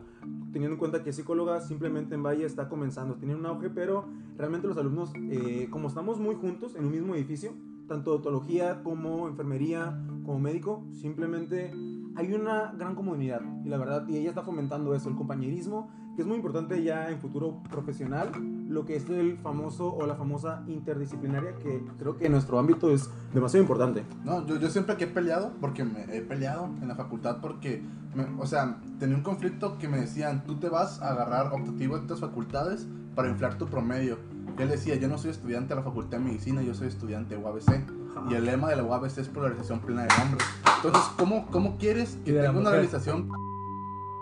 teniendo en cuenta que psicóloga simplemente en Valle está comenzando, tiene un auge, pero realmente los alumnos, eh, como estamos muy juntos en un mismo edificio, tanto odontología como enfermería, como médico, simplemente hay una gran comunidad. Y la verdad, y ella está fomentando eso, el compañerismo, que es muy importante ya en futuro profesional, lo que es el famoso o la famosa interdisciplinaria, que creo que en nuestro ámbito es demasiado importante. No, yo, yo siempre que he peleado, porque me he peleado en la facultad, porque, me- o sea, tenía un conflicto que me decían, tú te vas a agarrar optativo de tus facultades para inflar tu promedio. Yo le decía, yo no soy estudiante de la Facultad de Medicina, yo soy estudiante de UABC. Y el lema de la UABC es polarización plena del hombre. Entonces, ¿cómo, cómo quieres que tenga una realización?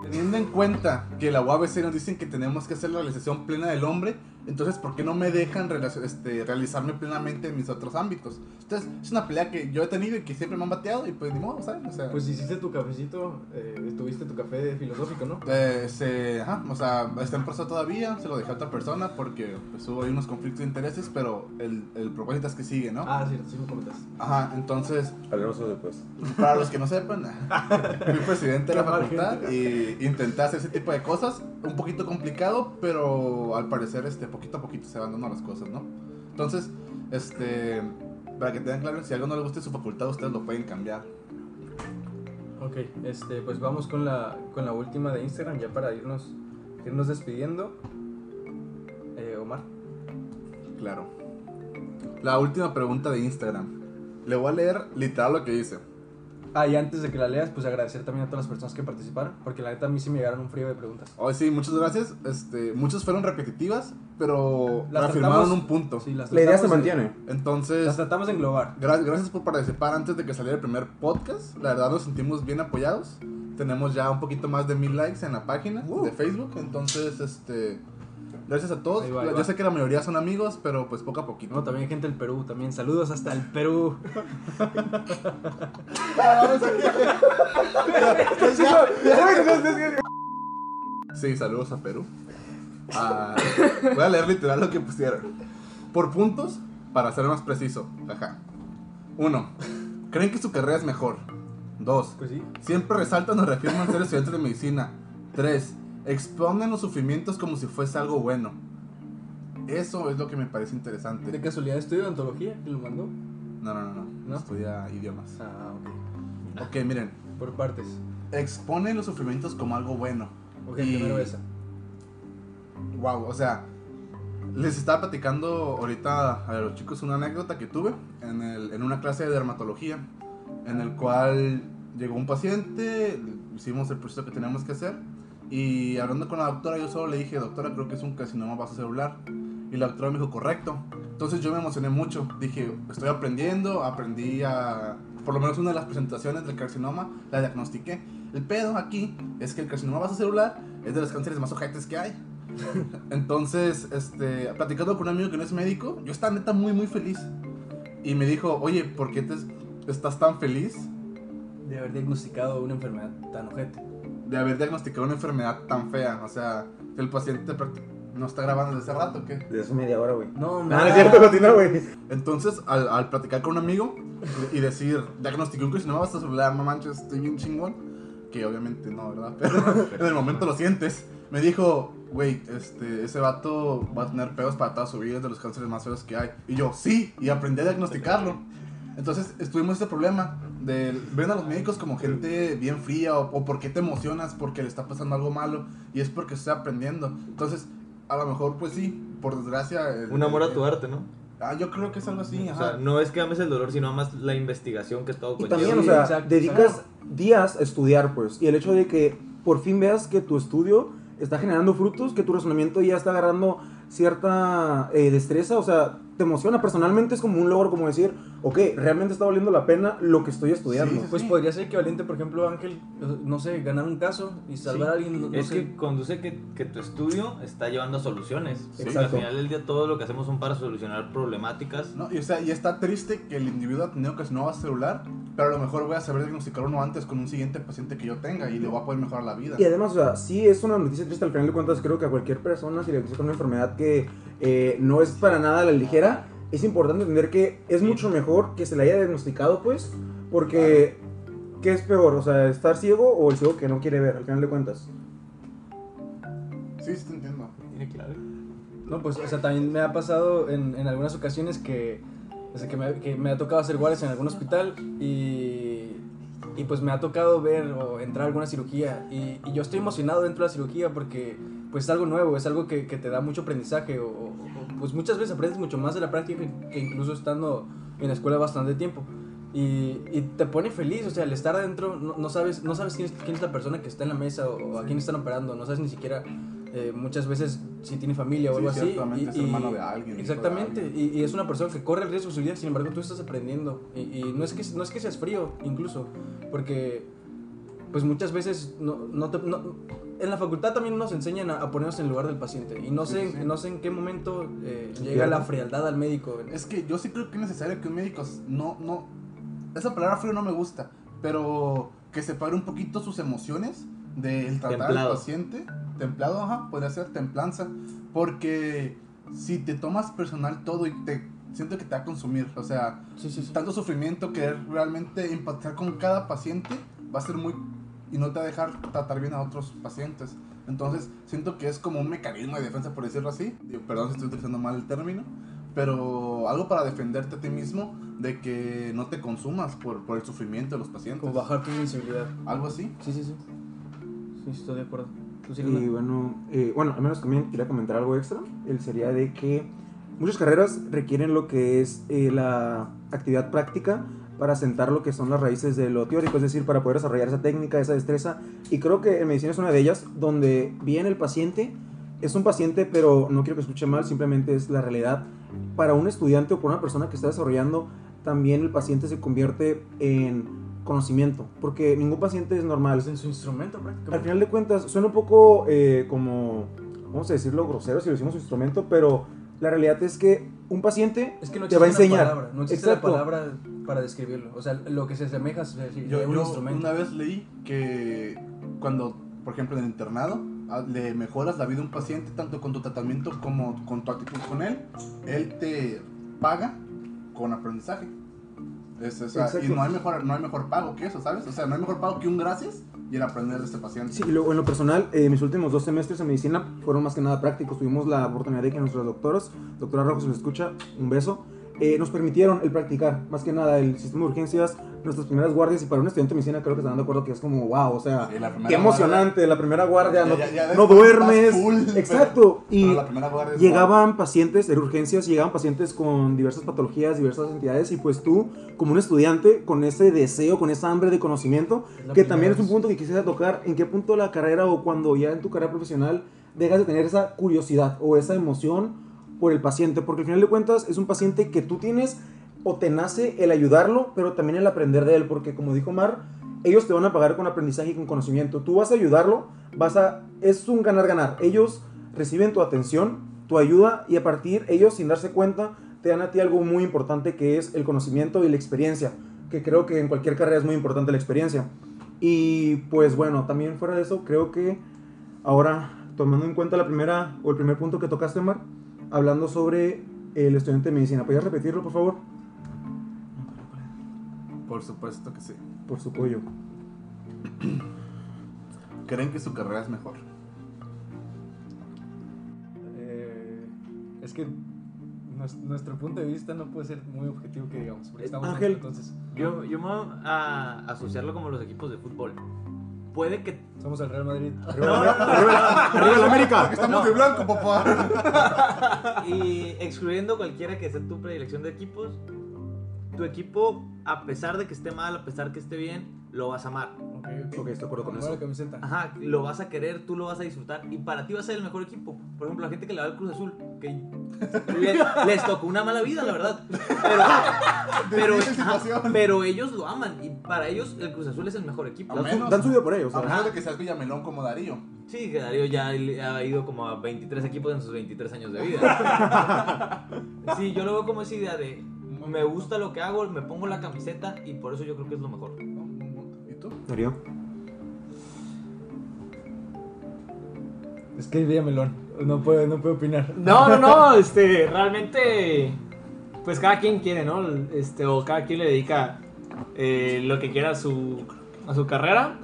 Teniendo en cuenta que la UABC nos dicen que tenemos que hacer la realización plena del hombre, entonces ¿por qué no me dejan este, realizarme plenamente en mis otros ámbitos? Entonces es una pelea que yo he tenido y que siempre me han bateado y pues ni modo, ¿sabes? O sea, Pues hiciste tu cafecito, eh, tuviste tu café filosófico, ¿no? eh, se, ajá, o sea, está en proceso todavía, se lo dejé a otra persona porque pues, hubo ahí unos conflictos de intereses, pero el, el propósito es que sigue, ¿no? Ah, sí, sí me comentaste. Ajá, entonces, Hablaremos eso después. para los que no sepan, <laughs> fui presidente de la facultad y intenté hacer ese tipo de cosas, un poquito complicado, pero al parecer este, poquito a poquito se van dando las cosas, ¿no? Entonces, este, para que tengan claro, si algo no les gusta de su facultad, ustedes lo pueden cambiar. Ok, este, pues vamos con la, con la última de Instagram ya para irnos, irnos despidiendo. Eh, Omar. Claro. La última pregunta de Instagram. Le voy a leer literal lo que dice. Ah, y antes de que la leas, pues agradecer también a todas las personas que participaron, porque la neta a mí sí me llegaron un frío de preguntas. Hoy sí, muchas gracias. Este, muchas fueron repetitivas, pero Las reafirmaron tratamos- un punto. Sí, las La idea se mantiene. Entonces, Las tratamos de englobar. gra- gracias por participar antes de que saliera el primer podcast. La verdad nos sentimos bien apoyados. Tenemos ya un poquito más de mil likes en la página Uh. de Facebook. Entonces, este, gracias a todos. Ahí va, ahí Yo sé que la mayoría son amigos, pero pues poco a poquito. No, también hay gente del Perú, también. Saludos hasta el Perú. <laughs> Sí, saludos a Perú. Ah, voy a leer literal lo que pusieron. Por puntos, para ser más preciso. Ajá. Uno, creen que su carrera es mejor. Dos, Pues sí. siempre resaltan o reafirman ser estudiantes de medicina. Tres, exponen los sufrimientos como si fuese algo bueno. Eso es lo que me parece ¿De interesante. casualidad estudio odontología? ¿Quién lo mandó? No, no, no, no. ¿No? Estudia idiomas. Ah, ok. Ok, miren. Por partes. Exponen los sufrimientos como algo bueno. Ok, Y- primero esa. Wow, o sea, les estaba platicando ahorita a los chicos una anécdota que tuve en, el- en una clase de dermatología, en el cual llegó un paciente, hicimos el proceso que teníamos que hacer, y hablando con la doctora, yo solo le dije, doctora, creo que es un carcinoma vasocelular. Y la doctora me dijo, correcto. Entonces yo me emocioné mucho. Dije, estoy aprendiendo, aprendí a... Por lo menos una de las presentaciones del carcinoma la diagnostiqué. El pedo aquí es que el carcinoma vasocelular es de los cánceres más ojetes que hay. <laughs> Entonces, este, platicando con un amigo que no es médico, yo estaba neta muy, muy feliz. Y me dijo, oye, ¿por qué te estás tan feliz De haber diagnosticado una enfermedad tan ojete. De haber diagnosticado una enfermedad tan fea? O sea, el paciente no está grabando desde hace rato, ¿qué? De eso media hora, güey. No, Ah, no mames. es cierto, continúa, güey. Entonces, al, al platicar con un amigo y decir, diagnostiqué un carcinoma vasocelular, no manches, estoy bien chingón. Que obviamente no, ¿verdad? <laughs> Pero en el momento lo sientes. Me dijo, güey, este, ese vato va a tener pedos para toda su vida, es de los cánceres más feos que hay. Y yo, sí, y aprendí a diagnosticarlo. Entonces, estuvimos este problema de ven a los médicos como gente bien fría o, o por qué te emocionas porque le está pasando algo malo y es porque estoy aprendiendo. Entonces, a lo mejor, pues sí, por desgracia. el- Un amor a el- tu arte, ¿no? Ah, yo creo que es algo así, O ajá. sea, no es que ames el dolor, sino amas la investigación que todo Y conlleva. también, o sea, exacto, dedicas días a estudiar, pues. Y el hecho de que por fin veas que tu estudio está generando frutos, que tu razonamiento ya está agarrando cierta eh, destreza, o sea, te emociona. Personalmente es como un logro, como decir, ok, realmente está valiendo la pena lo que estoy estudiando. Sí, sí, Pues podría ser equivalente, por ejemplo, Ángel, no sé, ganar un caso y salvar a alguien. No, no Es sé. que conduce que, que tu estudio está llevando a soluciones. Porque al final del día todo lo que hacemos son para solucionar problemáticas. No, y, o sea, y está triste que el individuo ha tenido carcinoma celular, pero a lo mejor voy a saber diagnosticar uno antes con un siguiente paciente que yo tenga y le voy a poder mejorar la vida. Y además, o sea, sí es una noticia triste al final de cuentas. Creo que a cualquier persona, si le diagnostica una enfermedad que eh, no es para nada a la ligera, es importante entender que es mucho mejor que se le haya diagnosticado, pues, porque ¿qué es peor? O sea, estar ciego o el ciego que no quiere ver, al final de cuentas. Sí, sí te entiendo. Tiene clave. No, pues, o sea, también me ha pasado en, en algunas ocasiones que, o sea, que, me, que me ha tocado hacer guardias en algún hospital y, y pues me ha tocado ver o entrar a alguna cirugía y, y yo estoy emocionado dentro de la cirugía porque pues es algo nuevo, es algo que, que te da mucho aprendizaje o, pues muchas veces aprendes mucho más de la práctica que, incluso estando en la escuela bastante tiempo. Y, y te pone feliz, o sea, al estar adentro no, no sabes, no sabes quién, es, quién es la persona que está en la mesa o, o a quién están operando, no sabes ni siquiera eh, muchas veces si tiene familia o Sí, algo así. ciertamente es hermano de alguien, de Exactamente, alguien. y, y es una persona que corre el riesgo de su vida, sin embargo tú estás aprendiendo. Y, y no, es que, no es que seas frío, incluso, porque pues muchas veces no, no te- no- en la facultad también nos enseñan a, a ponernos en el lugar del paciente. Y no, Sí, sé, sí, sí. no sé en qué momento eh, llega la frialdad al médico. Es que yo sí creo que es necesario que un médico no, no, esa palabra frío no me gusta, pero que separe un poquito sus emociones del tratar Templado. al paciente, templado, ajá, podría ser templanza, porque si te tomas personal todo y te siento que te va a consumir, o sea, Sí, sí, sí. tanto sufrimiento que realmente empatizar con cada paciente va a ser muy y no te va a dejar tratar bien a otros pacientes. Entonces, siento que es como un mecanismo de defensa, por decirlo así. Digo, perdón si estoy utilizando mal el término, pero algo para defenderte a ti mismo de que no te consumas por, por el sufrimiento de los pacientes. Como bajar tu sensibilidad. Algo así. Sí, sí, sí. Sí, estoy de acuerdo. ¿Tú sí, Y bueno, eh, bueno, al menos también quería comentar algo extra. El sería de que muchas carreras requieren lo que es eh, la actividad práctica para sentar lo que son las raíces de lo teórico, es decir, para poder desarrollar esa técnica, esa destreza. Y creo que en medicina es una de ellas, donde bien el paciente es un paciente, pero no quiero que escuche mal, simplemente es la realidad. Para un estudiante o para una persona que está desarrollando, también el paciente se convierte en conocimiento, porque ningún paciente es normal. Es en su instrumento Al prácticamente. final de cuentas, suena un poco eh, como, vamos a decirlo, grosero si lo decimos instrumento, pero la realidad es que un paciente Es que no te va a enseñar. la palabra, no existe Exacto. la palabra para describirlo. O sea, lo que se asemeja es decir, Yo, un yo instrumento. una vez leí que cuando, por ejemplo, en el internado, ah, le mejoras la vida a un paciente tanto con tu tratamiento como con tu actitud con él, él te paga con aprendizaje. Es, o sea, y no hay, mejor, no hay mejor pago que eso, ¿sabes? O sea, no hay mejor pago que un gracias y el aprender de este paciente. Sí, y luego en lo personal, eh, mis últimos dos semestres en medicina fueron más que nada prácticos. Tuvimos la oportunidad de que nuestros doctores, doctora Rojo, si nos escucha, un beso, eh, nos permitieron el practicar, más que nada el sistema de urgencias, nuestras primeras guardias. Y para un estudiante de medicina, creo que están de acuerdo que es como, wow, o sea, Sí, qué emocionante, la primera guardia, Ya- no, ya- ya no después duermes. full, exacto. pero- Y pero llegaban pacientes, en urgencias, llegaban pacientes con diversas patologías, diversas entidades, y pues tú, como un estudiante, con ese deseo, con esa hambre de conocimiento, la que también es un punto que quisiera tocar, en qué punto de la carrera o cuando ya en tu carrera profesional dejas de tener esa curiosidad o esa emoción por el paciente, porque al final de cuentas es un paciente que tú tienes o te nace el ayudarlo, pero también el aprender de él, porque como dijo Mar, ellos te van a pagar con aprendizaje y con conocimiento. Tú vas a ayudarlo, vas a es un ganar ganar. Ellos reciben tu atención, tu ayuda y a partir ellos sin darse cuenta te dan a ti algo muy importante que es el conocimiento y la experiencia, que creo que en cualquier carrera es muy importante la experiencia. Y pues bueno, también fuera de eso, creo que ahora tomando en cuenta la primera o el primer punto que tocaste, Mar, hablando sobre el estudiante de medicina, ¿podrías repetirlo, por favor? Por supuesto que sí. Por su pollo. Creen que su carrera es mejor. Eh, es que nues- nuestro punto de vista no puede ser muy objetivo que digamos. Porque estamos Ángel. entonces Yo, yo me voy a asociarlo como los equipos de fútbol. Puede que somos el Real Madrid. <laughs> ¡Arriba la América! Estamos de blanco, papá. Y excluyendo cualquiera que sea tu predilección de equipos, tu equipo, a pesar de que esté mal, a pesar que esté bien, lo vas a amar. Ok, estoy de acuerdo con eso. la camiseta. Ajá, lo vas a querer, tú lo vas a disfrutar y para ti va a ser el mejor equipo. Por ejemplo, la gente que le va al Cruz Azul, que le- les tocó una mala vida, la verdad. Pero, <laughs> pero, ellos lo aman y para ellos el Cruz Azul es el mejor equipo. Menos- su, dan su vida por ellos. A menos de que seas Villamelón como Darío. Sí, que Darío ya ha ido como a 23 equipos en sus 23 años de vida. <laughs> Sí, yo lo veo como esa idea de me gusta lo que hago, me pongo la camiseta y por eso yo creo que es lo mejor. ¿Y tú? Darío. Es que es Villamelón. No puedo, no puedo opinar. No, no, no, <laughs> este, realmente, pues cada quien quiere, ¿no? Este, o cada quien le dedica eh, lo que quiera a su, a su carrera.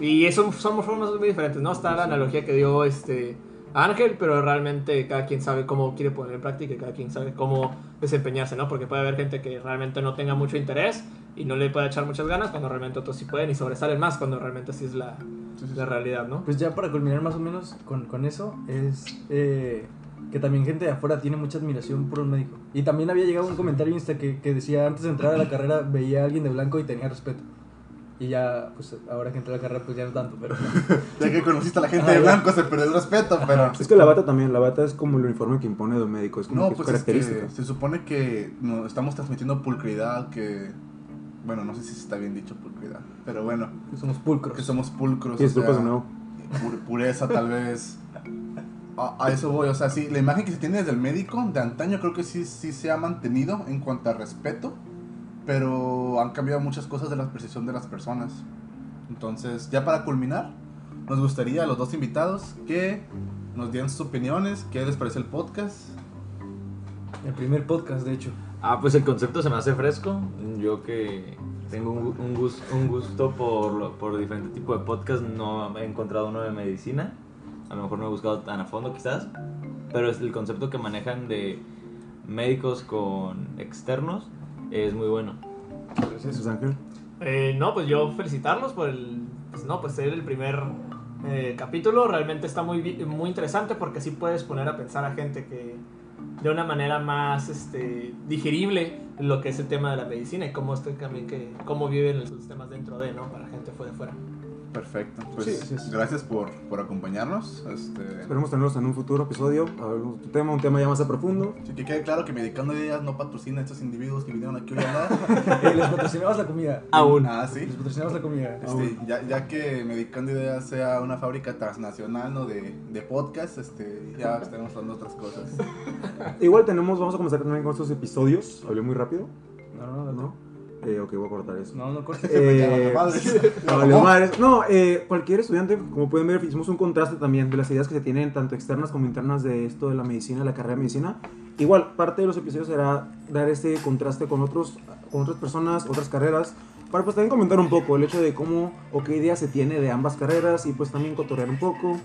Y eso somos formas muy diferentes, ¿no? Está la analogía que dio este Ángel, pero realmente cada quien sabe cómo quiere poner en práctica y cada quien sabe cómo desempeñarse, ¿no? Porque puede haber gente que realmente no tenga mucho interés y no le puede echar muchas ganas, cuando realmente otros sí pueden y sobresalen más, cuando realmente así es la, Sí, la realidad, ¿no? Pues ya para culminar más o menos con, con eso, es eh, que también gente de afuera tiene mucha admiración por un médico. Y también había llegado un comentario en Insta que, que decía antes de entrar a la <clears throat> carrera veía a alguien de blanco y tenía respeto. Y ya, pues ahora que entré a la carrera, pues ya no tanto, pero... <laughs> Ya que conociste a la gente Ah, de ya. blanco, se perdió el respeto, pero. Es que la bata también, la bata es como el uniforme que impone de un médico, es como No, que pues su es que característica. se supone que no, estamos transmitiendo pulcridad, que. Bueno, no sé si está bien dicho pulcridad, pero bueno, Somos pulcros. que somos pulcros. Y o disculpas sea, de nuevo. pu- pureza, tal vez. A, a eso voy, o sea, sí, la imagen que se tiene desde el médico de antaño creo que sí, sí se ha mantenido en cuanto a respeto, pero han cambiado muchas cosas de la percepción de las personas. Entonces, ya para culminar, nos gustaría a los dos invitados que nos dieran sus opiniones, qué les parece el podcast. El primer podcast, de hecho. Ah, pues el concepto se me hace fresco. Yo que tengo un, un gus- un gusto por, por diferente tipo de podcast, no he encontrado uno de medicina. A lo mejor no he buscado tan a fondo quizás. Pero es el concepto que manejan de médicos con externos es muy bueno. Gracias, Ángel. Eh, no, pues yo felicitarlos por el, pues no, pues ser el primer eh, capítulo. Realmente está muy, muy interesante porque sí puedes poner a pensar a gente que de una manera más este, digerible lo que es el tema de la medicina y cómo, también que, cómo viven los sistemas dentro de, ¿no? Para gente de fuera. Perfecto. Pues Sí, sí, sí. gracias por, por acompañarnos. Este, Esperemos tenerlos en un futuro episodio. A ver, un tema, un tema ya más a profundo. sí, que quede claro que Medicando Ideas no patrocina a estos individuos que vinieron aquí hoy a hablar. <laughs> Eh, les patrocinamos la comida. Aún. ah, sí. Les patrocinamos la comida. Este, ya, ya que Medicando Ideas sea una fábrica transnacional ¿no? de, de podcast, este, ya estaremos hablando de otras cosas. Igual tenemos, vamos a comenzar también con estos episodios. Hablé muy rápido, No, no, no. ¿No? Eh, ok, voy a cortar eso. No, no cortes. <laughs> Eh, Madres. Vale, <laughs> madres. No, eh, cualquier estudiante, como pueden ver, hicimos un contraste también de las ideas que se tienen tanto externas como internas de esto de la medicina, de la carrera de medicina. Igual, parte de los episodios será dar este contraste con, otros, con otras personas, otras carreras, para pues también comentar un poco el hecho de cómo o qué idea se tiene de ambas carreras y pues también cotorrear un poco.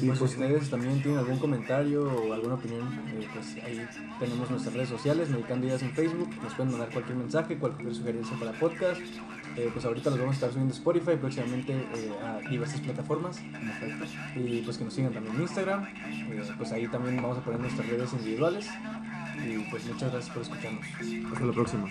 Y pues, pues, ustedes también tienen algún comentario o alguna opinión, eh, pues ahí tenemos nuestras redes sociales, Medicando Ideas en Facebook, nos pueden mandar cualquier mensaje, cualquier sugerencia para podcast. Eh, pues ahorita los vamos a estar subiendo a Spotify, próximamente eh, a diversas plataformas. Y pues que nos sigan también en Instagram. Pues ahí también vamos a poner nuestras redes individuales. Y pues muchas gracias por escucharnos. hasta la próxima.